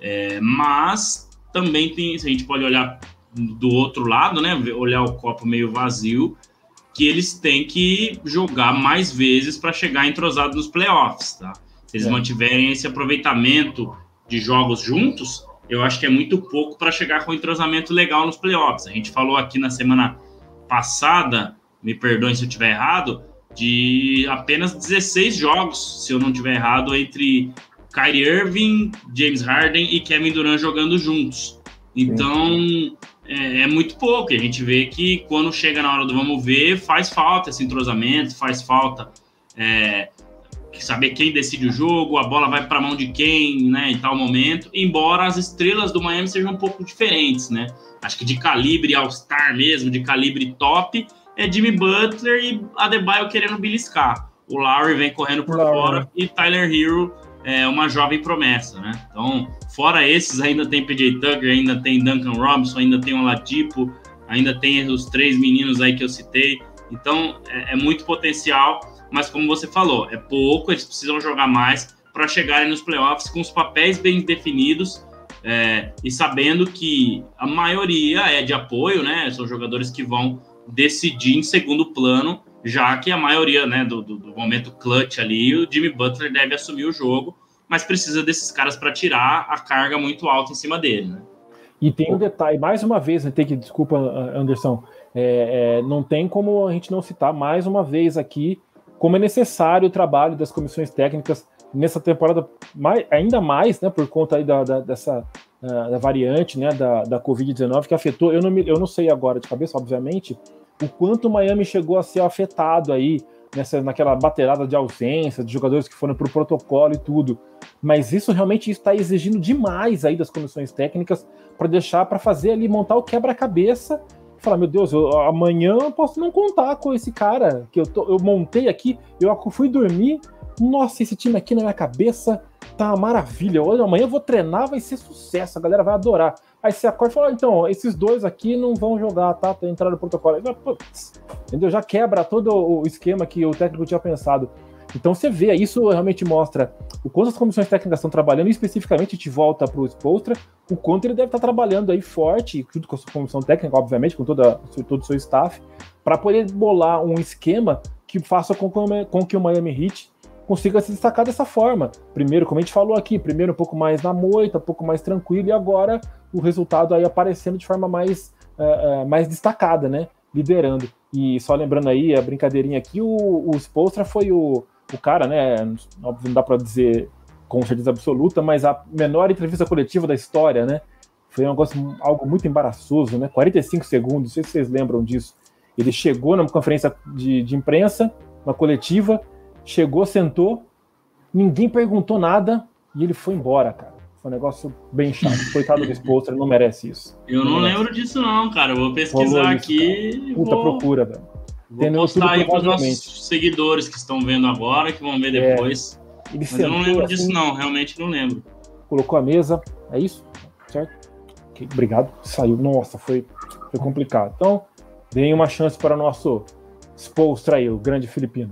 É, mas também tem, a gente pode olhar do outro lado, né? Olhar o copo meio vazio que eles têm que jogar mais vezes para chegar entrosado nos playoffs, tá? Se eles é. mantiverem esse aproveitamento de jogos juntos, eu acho que é muito pouco para chegar com um entrosamento legal nos playoffs. A gente falou aqui na semana passada, me perdoem se eu estiver errado, de apenas 16 jogos, se eu não estiver errado, entre Kyrie Irving, James Harden e Kevin Durant jogando juntos. Então, é, é, muito pouco. E a gente vê que quando chega na hora do vamos ver, faz falta esse entrosamento, faz falta é, saber quem decide o jogo, a bola vai para a mão de quem, né, em tal momento. Embora as estrelas do Miami sejam um pouco diferentes, né? Acho que de calibre All-Star mesmo, de calibre top, é Jimmy Butler e Adebayo querendo beliscar. O Lowry vem correndo por Lowry. fora e Tyler Hero é uma jovem promessa, né? Então, fora esses, ainda tem PJ Tucker, ainda tem Duncan Robinson, ainda tem o Latipo, ainda tem os três meninos aí que eu citei. Então, é, é muito potencial. mas como você falou, é pouco, eles precisam jogar mais para chegarem nos playoffs com os papéis bem definidos é, e sabendo que a maioria é de apoio, né? São jogadores que vão decidir em segundo plano, já que a maioria né, do, do, do momento clutch ali, o Jimmy Butler deve assumir o jogo, mas precisa desses caras para tirar a carga muito alta em cima dele, né? E tem um detalhe, mais uma vez, né, tem que, desculpa, Anderson, é, é, não tem como a gente não citar mais uma vez aqui como é necessário o trabalho das comissões técnicas nessa temporada, mais, ainda mais, né, por conta aí da, da dessa uh, da variante, né, da, da Covid-19 que afetou, eu não, me, eu não sei agora de cabeça, obviamente, o quanto o Miami chegou a ser afetado aí nessa, naquela baterada de ausência, de jogadores que foram para o protocolo e tudo. Mas isso realmente está exigindo demais aí das comissões técnicas para deixar, para fazer ali, montar o quebra-cabeça falar, meu Deus, eu, amanhã eu posso não contar com esse cara que eu, tô, eu montei aqui, eu fui dormir, nossa, esse time aqui na minha cabeça tá uma maravilha. Hoje, amanhã eu vou treinar, vai ser sucesso, a galera vai adorar. Aí você acorda e fala, então, esses dois aqui não vão jogar, tá? Entraram no protocolo. Putz, entendeu? Já quebra todo o esquema que o técnico tinha pensado. Então você vê, isso realmente mostra o quanto as comissões técnicas estão trabalhando, especificamente te volta para o Spolstra, o quanto ele deve estar trabalhando aí forte, junto com a sua comissão técnica, obviamente, com toda, todo o seu staff, para poder bolar um esquema que faça com, com que o Miami Heat consiga se destacar dessa forma. Primeiro, como a gente falou aqui, primeiro um pouco mais na moita, um pouco mais tranquilo, e agora o resultado aí aparecendo de forma mais, uh, uh, mais destacada, né? Liderando. E só lembrando aí, a brincadeirinha aqui, o, o Spolstra foi o, o cara, né? Óbvio, não dá para dizer com certeza absoluta, mas a menor entrevista coletiva da história, né? Foi um negócio, algo muito embaraçoso, né? 45 segundos, não sei se vocês lembram disso. Ele chegou numa conferência de, de imprensa, uma coletiva, chegou, sentou, ninguém perguntou nada e ele foi embora, cara. Foi um negócio bem chato. Coitado do esposo, ele não merece isso. Eu não, não lembro disso, não, cara. Eu vou pesquisar isso, aqui. Puta vou... procura, velho. Vou Tem postar aí para os nossos seguidores que estão vendo agora, que vão ver é. depois. É, Mas eu não lembro assim, disso, não. Realmente não lembro. Colocou a mesa, é isso? Certo? Okay, obrigado. Saiu. Nossa, foi, foi complicado. Então, deem uma chance para o nosso Spolstra aí, o grande filipino.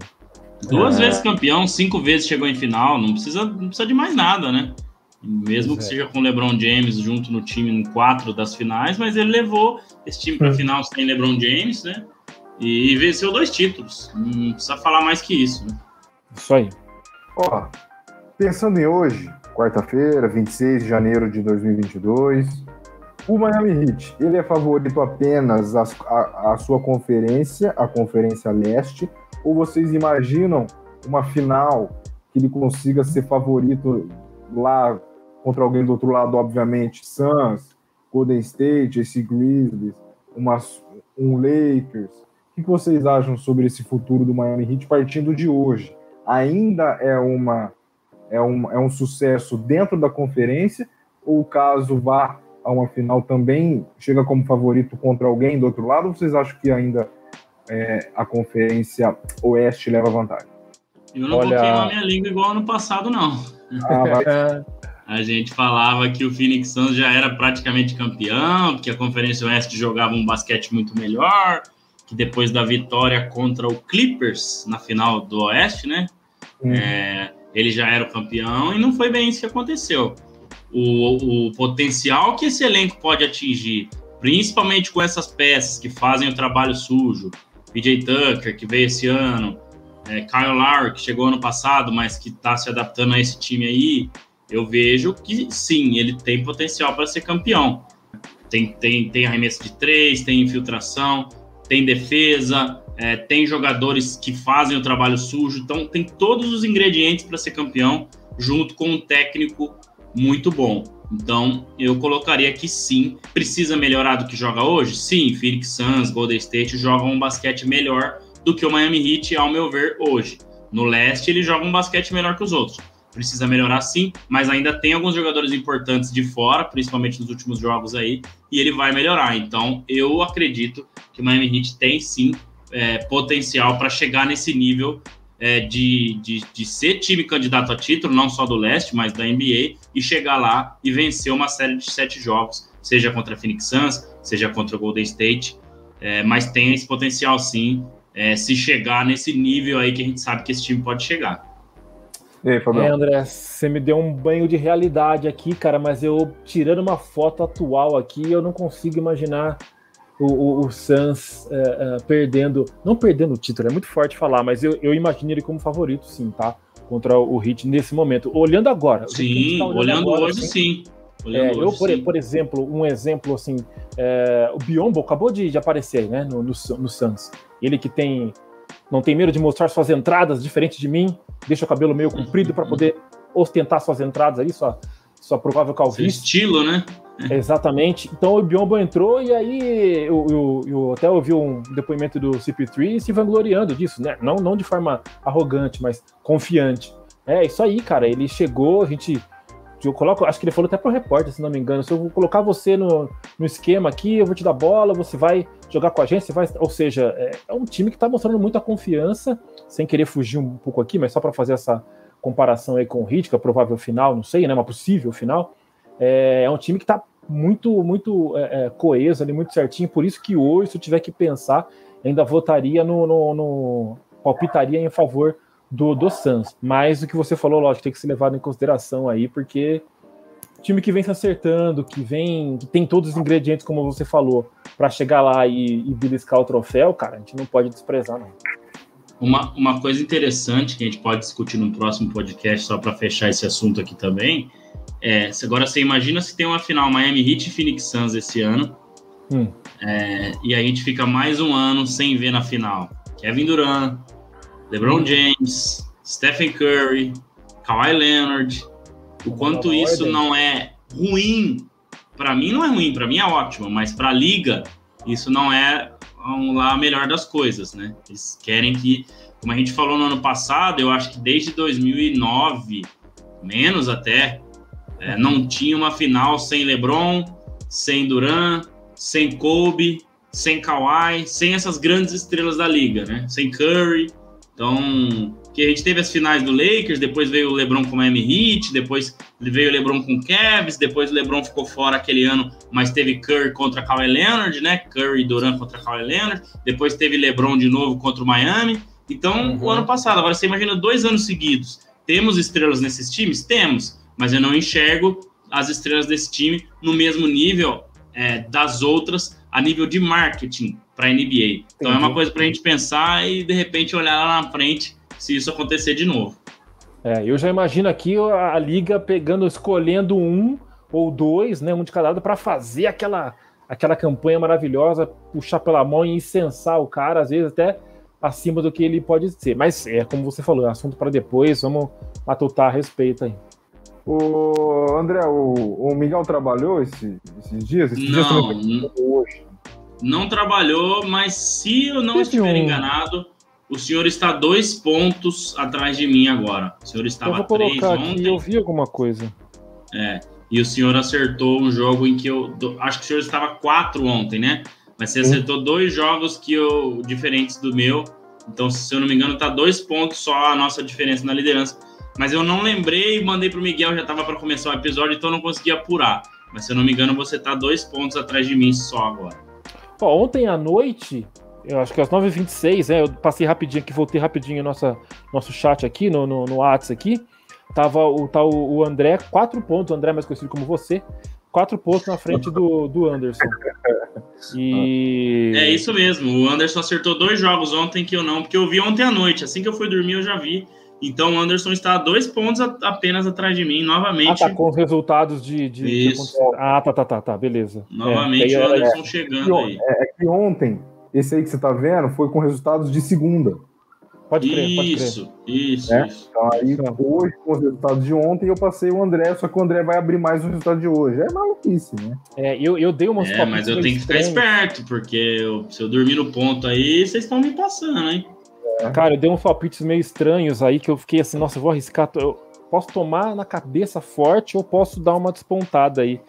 Duas é. vezes campeão, cinco vezes chegou em final, não precisa, não precisa de mais nada, né? Mesmo pois que é. seja com o LeBron James junto no time em quatro das finais, mas ele levou esse time para a hum. final sem LeBron James, né? E venceu dois títulos. Não precisa falar mais que isso, né? Isso aí. Ó, pensando em hoje, quarta-feira, 26 de janeiro de 2022, o Miami Heat, ele é favorito apenas a sua conferência, a Conferência Leste, ou vocês imaginam uma final que ele consiga ser favorito lá contra alguém do outro lado, obviamente, Suns, Golden State, esse Grizzlies, uma, um Lakers. O que vocês acham sobre esse futuro do Miami Heat partindo de hoje? Ainda é uma é um, é um sucesso dentro da conferência ou caso vá a uma final também chega como favorito contra alguém do outro lado? Ou vocês acham que ainda é, a Conferência Oeste leva vantagem. Eu não Olha... vou queimar minha língua igual ano passado, não. Ah, mas... a gente falava que o Phoenix Suns já era praticamente campeão, que a Conferência Oeste jogava um basquete muito melhor, que depois da vitória contra o Clippers na final do Oeste, né? Hum. É, ele já era o campeão e não foi bem isso que aconteceu. O, o potencial que esse elenco pode atingir, principalmente com essas peças que fazem o trabalho sujo, PJ Tucker, que veio esse ano, é, Kyle Lowry, que chegou ano passado, mas que está se adaptando a esse time aí, eu vejo que sim, ele tem potencial para ser campeão. Tem, tem, tem arremesso de três, tem infiltração, tem defesa, é, tem jogadores que fazem o trabalho sujo, então tem todos os ingredientes para ser campeão, junto com um técnico muito bom. Então, eu colocaria que sim. Precisa melhorar do que joga hoje? Sim, Phoenix Suns, Golden State jogam um basquete melhor do que o Miami Heat, ao meu ver, hoje. No leste, ele joga um basquete melhor que os outros. Precisa melhorar sim, mas ainda tem alguns jogadores importantes de fora, principalmente nos últimos jogos aí, e ele vai melhorar. Então, eu acredito que o Miami Heat tem sim é, potencial para chegar nesse nível é, de, de, de ser time candidato a título, não só do leste, mas da NBA, e chegar lá e vencer uma série de sete jogos, seja contra a Phoenix Suns, seja contra o Golden State, é, mas tem esse potencial sim. é, se chegar nesse nível aí que a gente sabe que esse time pode chegar. E aí, É, André, você me deu um banho de realidade aqui, cara, mas eu, tirando uma foto atual aqui, eu não consigo imaginar o, o, o Suns é, é, perdendo, não perdendo o título, é muito forte falar, mas eu, eu imagino ele como favorito, sim, tá? Contra o Heat nesse momento. Olhando agora. Sim, tá olhando, olhando agora, hoje, assim, sim. É, eu, por, por, exemplo, um exemplo assim, é, o Biombo acabou de, de aparecer né, no, no, no Suns. Ele que tem não tem medo de mostrar suas entradas diferente de mim, deixa o cabelo meio comprido para poder ostentar suas entradas ali, sua, sua provável calvície. Seu estilo, né? Exatamente. Então o Biombo entrou e aí eu, eu, eu, até ouvi um depoimento do CP3 se vangloriando disso, né? Não, não de forma arrogante, mas confiante. É isso aí, cara. Ele chegou, a gente eu coloco, acho que ele falou até pro repórter, se não me engano, se eu colocar você no, no esquema aqui, eu vou te dar bola, você vai jogar com a gente, você vai, ou seja, é, é um time que está mostrando muita confiança, sem querer fugir um pouco aqui, mas só para fazer essa comparação aí com o que é provável final, não sei, né, uma possível final, é, é um time que está muito, muito é, é, coeso ali, muito certinho, por isso que hoje, se eu tiver que pensar, ainda votaria no, no, no palpitaria em favor do, do Suns. Mas o que você falou, lógico, tem que ser levado em consideração aí, porque time que vem se acertando, que vem, que tem todos os ingredientes, como você falou, para chegar lá e, e beliscar o troféu, cara, a gente não pode desprezar, não. Uma, uma coisa interessante que a gente pode discutir no próximo podcast, só para fechar esse assunto aqui também, é, agora você imagina se tem uma final Miami Heat e Phoenix Suns esse ano, hum. é, e a gente fica mais um ano sem ver na final. Kevin Durant, LeBron James, Stephen Curry, Kawhi Leonard. O quanto isso não é ruim, para mim não é ruim, para mim é ótimo, mas para a liga isso não é vamos lá a melhor das coisas, né? Eles querem que, como a gente falou no ano passado, eu acho que desde 2009, menos até, é, não tinha uma final sem LeBron, sem Durant, sem Kobe, sem Kawhi, sem essas grandes estrelas da liga, né? Sem Curry. Então, que a gente teve as finais do Lakers, depois veio o LeBron com o Miami Heat, depois veio o LeBron com o Cavs, depois o LeBron ficou fora aquele ano, mas teve Curry contra Kawhi Leonard, né? Curry e Durant contra Kawhi Leonard, depois teve LeBron de novo contra o Miami. Então, uhum. o ano passado, agora você imagina dois anos seguidos. Temos estrelas nesses times? Temos, mas eu não enxergo as estrelas desse time no mesmo nível é, das outras a nível de marketing para a NBA. Então Entendi. é uma coisa para a gente pensar e de repente olhar lá na frente se isso acontecer de novo. É, eu já imagino aqui a, a liga pegando, escolhendo um ou dois, né, um de cada lado, para fazer aquela, aquela campanha maravilhosa, puxar pela mão e incensar o cara, às vezes até acima do que ele pode ser. Mas é como você falou, é assunto para depois, vamos matutar a respeito aí. O André, o, o Miguel trabalhou esse, esses dias? Esses não, dias hoje. não trabalhou, mas se eu não estiver um... enganado, o senhor está dois pontos atrás de mim agora. O senhor estava eu vou três ontem. Aqui, eu vi alguma coisa. É. E o senhor acertou um jogo em que eu. Acho que o senhor estava quatro ontem, né? Mas você acertou dois jogos que eu diferentes do meu. Então, se eu não me engano, tá dois pontos só a nossa diferença na liderança. Mas eu não lembrei e mandei pro Miguel, já estava para começar o episódio, então eu não consegui apurar. Mas se eu não me engano, você tá dois pontos atrás de mim só agora. Ó, ontem à noite, eu acho que às 9h26, né? Eu passei rapidinho aqui, voltei rapidinho nossa, nosso chat aqui, no, no, no WhatsApp aqui. Tava o, tá o, o André, quatro pontos, o André mais conhecido como você, quatro pontos na frente do, do Anderson. E... É isso mesmo, o Anderson acertou dois jogos ontem que eu não, porque eu vi ontem à noite, assim que eu fui dormir eu já vi. Então o Anderson está a dois pontos apenas atrás de mim, novamente. Ah, tá, com os resultados de. de Isso. De... Ah, tá, tá, tá, tá, beleza. Novamente é, o Anderson é, chegando aí. É, é que ontem esse aí que você está vendo foi com resultados de segunda. Pode crer, pode crer. Isso, isso, é? isso. Então aí hoje, com os resultados de ontem, eu passei o André, só que o André vai abrir mais o resultado de hoje. É maluquice, né? É, eu, eu dei umas É, mas eu tenho que ficar esperto, porque eu, se eu dormir no ponto aí, vocês estão me passando, hein? É. Cara, eu dei uns palpites meio estranhos aí que eu fiquei assim, nossa, eu vou arriscar. Eu posso tomar na cabeça forte ou posso dar uma despontada aí.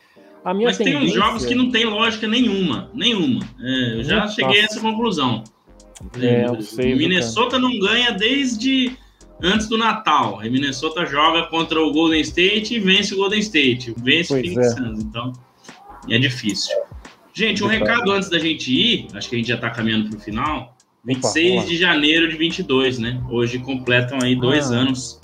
A minha Mas tendência... tem uns jogos que não tem lógica nenhuma, nenhuma. É, eu já cheguei a essa conclusão. É, eu sei, Minnesota cara. não ganha desde antes do Natal. E Minnesota joga contra o Golden State e vence o Golden State. Vence pois o Phoenix é. Suns. Então, é difícil. Gente, um recado antes da gente ir, acho que a gente já está caminhando para o final. 26 Opa, de janeiro de 22, né? Hoje completam aí dois ah. anos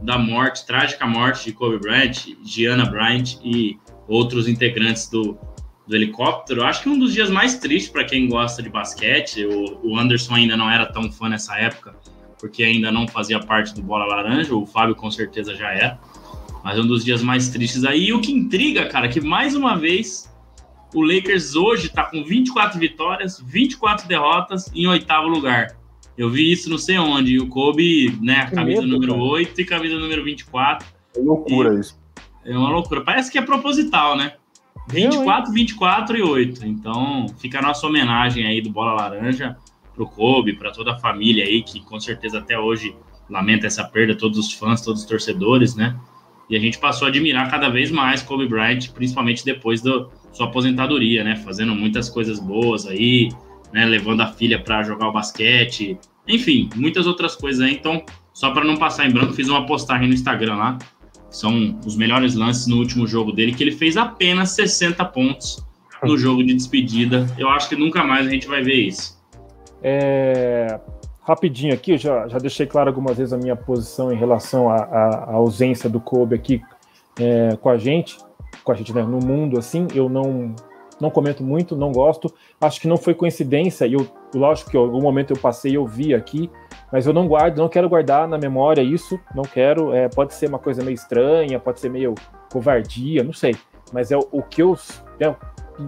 da morte, trágica morte de Kobe Bryant, Gianna Bryant e outros integrantes do, do helicóptero. Acho que um dos dias mais tristes para quem gosta de basquete. O, o, Anderson ainda não era tão fã nessa época, porque ainda não fazia parte do Bola Laranja. O Fábio com certeza já era. Mas um dos dias mais tristes aí. E o que intriga, cara, que mais uma vez o Lakers hoje está com 24 vitórias, 24 derrotas em oitavo lugar. Eu vi isso não sei onde. E o Kobe, né, camisa medo, número cara. 8 e camisa número 24. É loucura isso. É uma loucura. Parece que é proposital, né? 24, Eu, 24 e 8. Então, fica a nossa homenagem aí do Bola Laranja pro Kobe, para toda a família aí, que com certeza até hoje lamenta essa perda, todos os fãs, todos os torcedores, né? E a gente passou a admirar cada vez mais Kobe Bryant, principalmente depois da sua aposentadoria, né? Fazendo muitas coisas boas aí, né? Levando a filha para jogar o basquete, enfim, muitas outras coisas aí. Então, só para não passar em branco, fiz uma postagem no Instagram lá. São os melhores lances no último jogo dele, que ele fez apenas 60 pontos no jogo de despedida. Eu acho que nunca mais a gente vai ver isso. É, rapidinho aqui, eu já, já deixei claro algumas vezes a minha posição em relação à, ausência do Kobe aqui é, com a gente, com a gente né, no mundo, assim, eu não não comento muito, não gosto. Acho que não foi coincidência, e eu, lógico que em algum momento eu passei e eu vi aqui, mas eu não guardo, não quero guardar na memória isso, não quero. É, pode ser uma coisa meio estranha, pode ser meio covardia, não sei. Mas é o, o que eu é,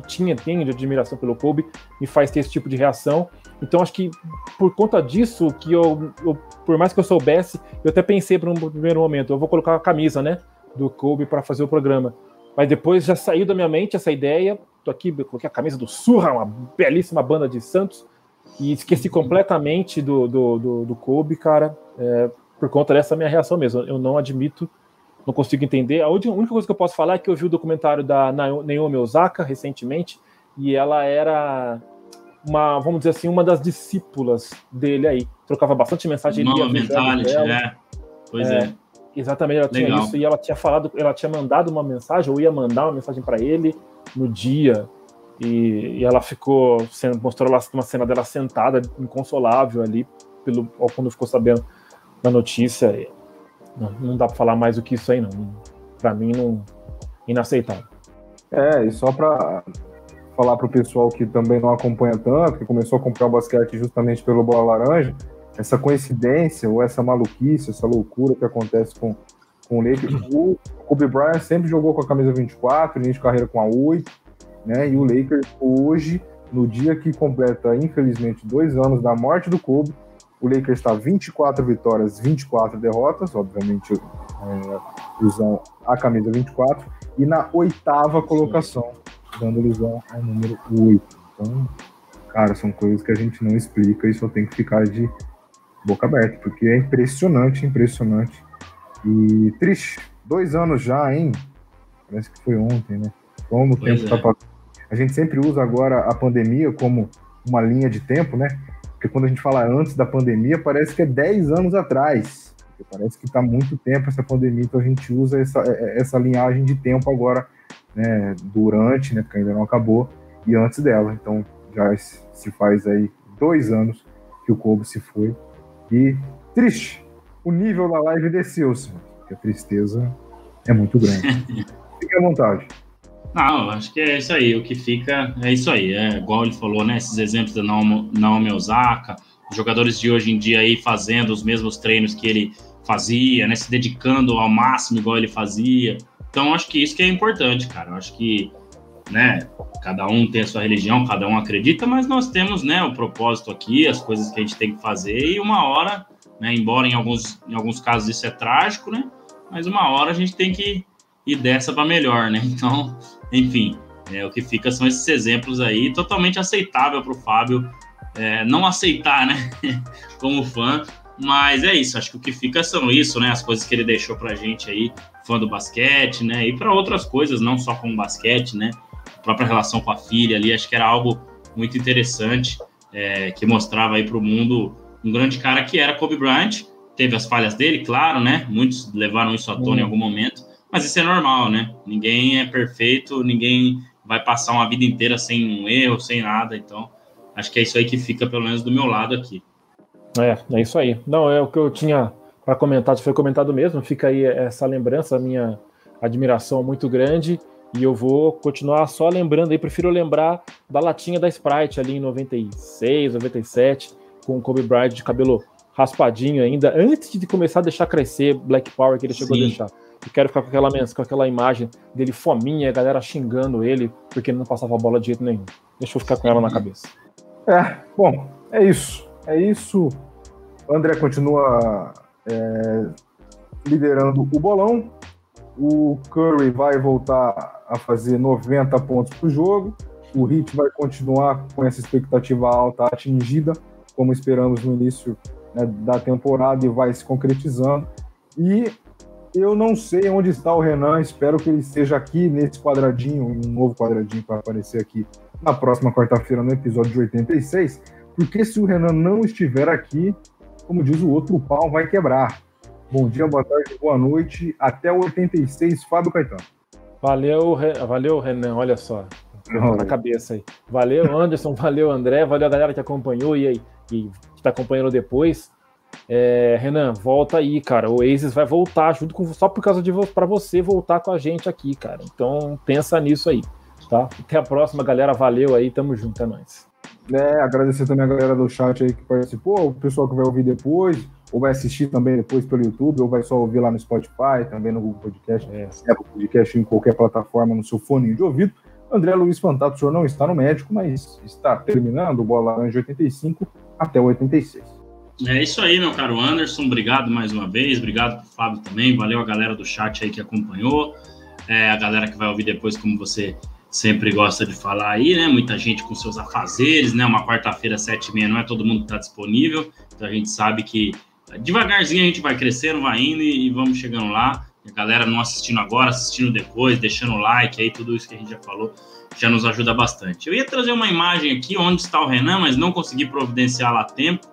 tinha, tenho de admiração pelo Kobe me faz ter esse tipo de reação. Então acho que por conta disso, que eu, eu por mais que eu soubesse, eu até pensei para um primeiro momento, eu vou colocar a camisa, né, do Kobe para fazer o programa. Mas depois já saiu da minha mente essa ideia, Tô aqui, coloquei a camisa do Surra, uma belíssima banda de Santos, e esqueci completamente do, do, do, do Kobe, cara, é, por conta dessa minha reação mesmo. Eu não admito, não consigo entender. A única coisa que eu posso falar é que eu vi o documentário da Naomi Osaka recentemente, e ela era uma, vamos dizer assim, uma das discípulas dele aí. Trocava bastante mensagem. Nova mentality, é. Pois é. é. Exatamente, ela Legal. tinha isso e ela tinha falado, ela tinha mandado uma mensagem, ou ia mandar uma mensagem para ele no dia, e, e, ela ficou, mostrou lá uma cena dela sentada, inconsolável ali, pelo, quando ficou sabendo da notícia. Não, não dá para falar mais do que isso aí, não. Para mim, não, inaceitável. É, e só para falar para o pessoal que também não acompanha tanto, que começou a comprar o basquete justamente pelo Bola Laranja, essa coincidência ou essa maluquice, essa loucura que acontece com, com o Lakers. O Kobe Bryant sempre jogou com a camisa 24, início de carreira com a 8, né? E o Lakers hoje, no dia que completa, infelizmente, dois anos da morte do Kobe, o Lakers está 24 vitórias, 24 derrotas, obviamente é, a camisa 24, e na oitava colocação, dando ilusão ao número 8. Então, cara, são coisas que a gente não explica e só tem que ficar de boca aberta, porque é impressionante, impressionante. E triste, dois anos já, hein? Parece que foi ontem, né? Como o pois tempo tá é. tá passando. A gente sempre usa agora a pandemia como uma linha de tempo, né? Porque quando a gente fala antes da pandemia, parece que é 10 anos atrás. Parece que está muito tempo essa pandemia, então a gente usa essa, é, é, essa linhagem de tempo agora, né? Durante, né? Porque ainda não acabou, e antes dela. Então já se faz aí dois anos que o Kobe se foi. E triste, o nível da live desceu, senhor. Porque a tristeza é muito grande. Fique à vontade. Não, acho que é isso aí. O que fica é isso aí. É igual ele falou, né? Esses exemplos da Naomi Osaka, os jogadores de hoje em dia aí fazendo os mesmos treinos que ele fazia, né? Se dedicando ao máximo igual ele fazia. Então, acho que isso que é importante, cara. acho que, né? Cada um tem a sua religião, cada um acredita, mas nós temos, né? O propósito aqui, as coisas que a gente tem que fazer e uma hora, né? Embora em alguns, em alguns casos isso é trágico, né? Mas uma hora a gente tem que ir dessa para melhor, né? Então, enfim, é, o que fica são esses exemplos aí, totalmente aceitável para o Fábio é, não aceitar, né, como fã, mas é isso, acho que o que fica são isso, né, as coisas que ele deixou para a gente aí, fã do basquete, né, e para outras coisas, não só com basquete, né, própria relação com a filha ali, acho que era algo muito interessante, é, que mostrava aí para o mundo um grande cara que era Kobe Bryant, teve as falhas dele, claro, né, muitos levaram isso à tona em algum momento, mas isso é normal, né? Ninguém é perfeito, ninguém vai passar uma vida inteira sem um erro, sem nada. Então, acho que é isso aí que fica, pelo menos do meu lado aqui. É, é isso aí. Não, é o que eu tinha para comentar, foi comentado mesmo. Fica aí essa lembrança, minha admiração muito grande. E eu vou continuar só lembrando aí, prefiro lembrar da latinha da Sprite ali em 96, 97, com o Kobe Bryant de cabelo raspadinho ainda, antes de começar a deixar crescer Black Power que ele chegou Sim. a deixar. Eu quero ficar com aquela, com aquela imagem dele fominha, a galera xingando ele, porque ele não passava a bola de jeito nenhum. Deixa eu ficar com ela na cabeça. É, bom, é isso. É isso. O André continua é, liderando o bolão. O Curry vai voltar a fazer 90 pontos por jogo. O Heat vai continuar com essa expectativa alta atingida, como esperamos no início né, da temporada, e vai se concretizando. E eu não sei onde está o Renan, espero que ele esteja aqui nesse quadradinho, um novo quadradinho para aparecer aqui na próxima quarta-feira, no episódio de 86, porque se o Renan não estiver aqui, como diz o outro, o pau vai quebrar. Bom dia, boa tarde, boa noite. Até o 86, Fábio Caetano. Valeu, valeu, Renan. Olha só. Na cabeça aí. Valeu, Anderson. Valeu, André. Valeu a galera que acompanhou e, que está acompanhando depois. É, Renan, volta aí, cara. O Aces vai voltar junto com só por causa de para você voltar com a gente aqui, cara. Então pensa nisso aí, tá? Até a próxima, galera. Valeu aí, tamo junto, é nóis. É, agradecer também a galera do chat aí que participou, o pessoal que vai ouvir depois, ou vai assistir também depois pelo YouTube, ou vai só ouvir lá no Spotify, também no Google Podcast, é, Apple Podcast, em qualquer plataforma, no seu fone de ouvido. André Luiz Fantato, o senhor não está no médico, mas está terminando o Bola Laranja 85 até o 86. É isso aí, meu caro Anderson. Obrigado mais uma vez. Obrigado pro Fábio também. Valeu a galera do chat aí que acompanhou. É, a galera que vai ouvir depois, como você sempre gosta de falar aí, né? Muita gente com seus afazeres, né? Uma quarta-feira, sete e meia, não é todo mundo que está disponível. Então a gente sabe que devagarzinho a gente vai crescendo, vai indo e, e vamos chegando lá. A galera não assistindo agora, assistindo depois, deixando o like aí, tudo isso que a gente já falou, já nos ajuda bastante. Eu ia trazer uma imagem aqui onde está o Renan, mas não consegui providenciar lá a tempo,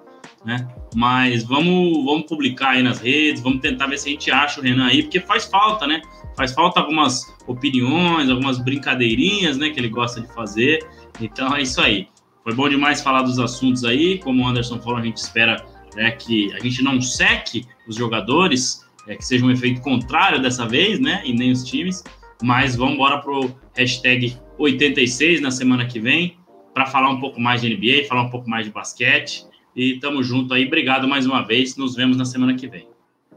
né? Mas vamos, vamos publicar aí nas redes, vamos tentar ver se a gente acha o Renan aí, porque faz falta, né? faz falta algumas opiniões, algumas brincadeirinhas, né, que ele gosta de fazer. Então é isso aí. Foi bom demais falar dos assuntos aí. Como o Anderson falou, a gente espera né, que a gente não seque os jogadores, é, que seja um efeito contrário dessa vez, né, e nem os times. Mas vamos embora pro hashtag 86 na semana que vem para falar um pouco mais de NBA, falar um pouco mais de basquete. E tamo junto aí. Obrigado mais uma vez. Nos vemos na semana que vem.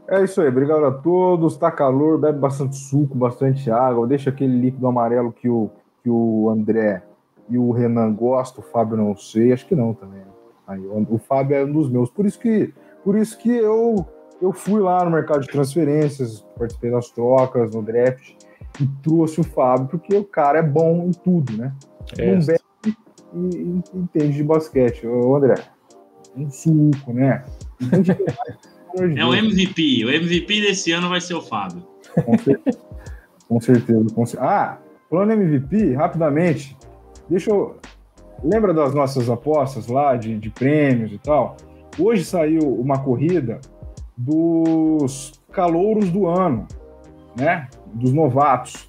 É isso aí, obrigado a todos. Tá calor, bebe bastante suco, bastante água, deixa aquele líquido amarelo que o, que o André e o Renan gostam, o Fábio não sei, acho que não também. Aí, o, Fábio é um dos meus, por isso que, por isso que eu, eu fui lá no mercado de transferências, participei das trocas, no draft, e trouxe o Fábio, porque o cara é bom em tudo, né? É. Não bebe e, e, entende de basquete. Ô, André, um suco, né? É o MVP. O MVP desse ano vai ser o Fábio. Com certeza. com certeza. Com certeza. Ah, falando MVP, rapidamente, deixa eu. Lembra das nossas apostas lá de, de prêmios e tal? Hoje saiu uma corrida dos calouros do ano, né? Dos novatos.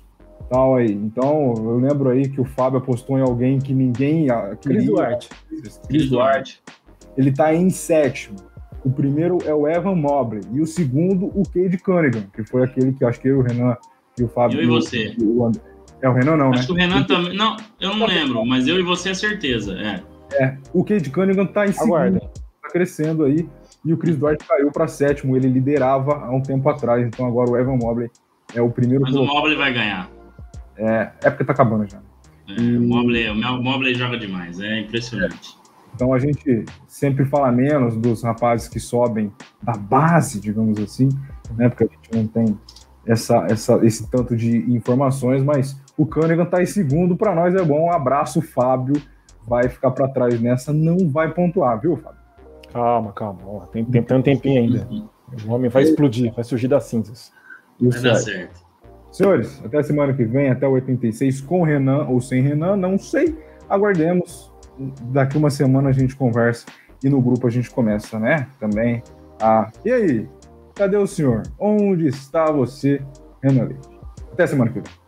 Tal aí. Então, eu lembro aí que o Fábio apostou em alguém que ninguém. Cris Duarte. Cris Duarte. Ele tá em sétimo. O primeiro é o Evan Mobley e o segundo o Cade Cunningham, que foi aquele que acho que eu, o Renan e o Fábio. Eu e você. O, é o Renan não, acho né? que o Renan também. Não, eu não lembro, mas eu e você é certeza. É. É. O Cade Cunningham tá em segundo, tá crescendo aí. E o Chris Duarte caiu para sétimo. Ele liderava há um tempo atrás. Então agora o Evan Mobley é o primeiro. Mas o Mobley vai ganhar. É, é porque tá acabando já. É, e... o, Mobley, o Mobley joga demais, é impressionante. Então a gente sempre fala menos dos rapazes que sobem da base, digamos assim, né? Porque a gente não tem essa, essa, esse tanto de informações, mas o Cunningham está em segundo, para nós é bom. Um abraço, Fábio. Vai ficar para trás nessa, não vai pontuar, viu, Fábio? Calma, calma. Tem, tem, tem um tempinho ainda. O homem vai explodir, vai surgir das cinzas. Vai dar certo. Senhores, até semana que vem, até o 86, com Renan ou sem Renan, não sei. Aguardemos daqui uma semana a gente conversa e no grupo a gente começa, né? Também. Ah, e aí? Cadê o senhor? Onde está você, Renan Leite? Até semana que vem.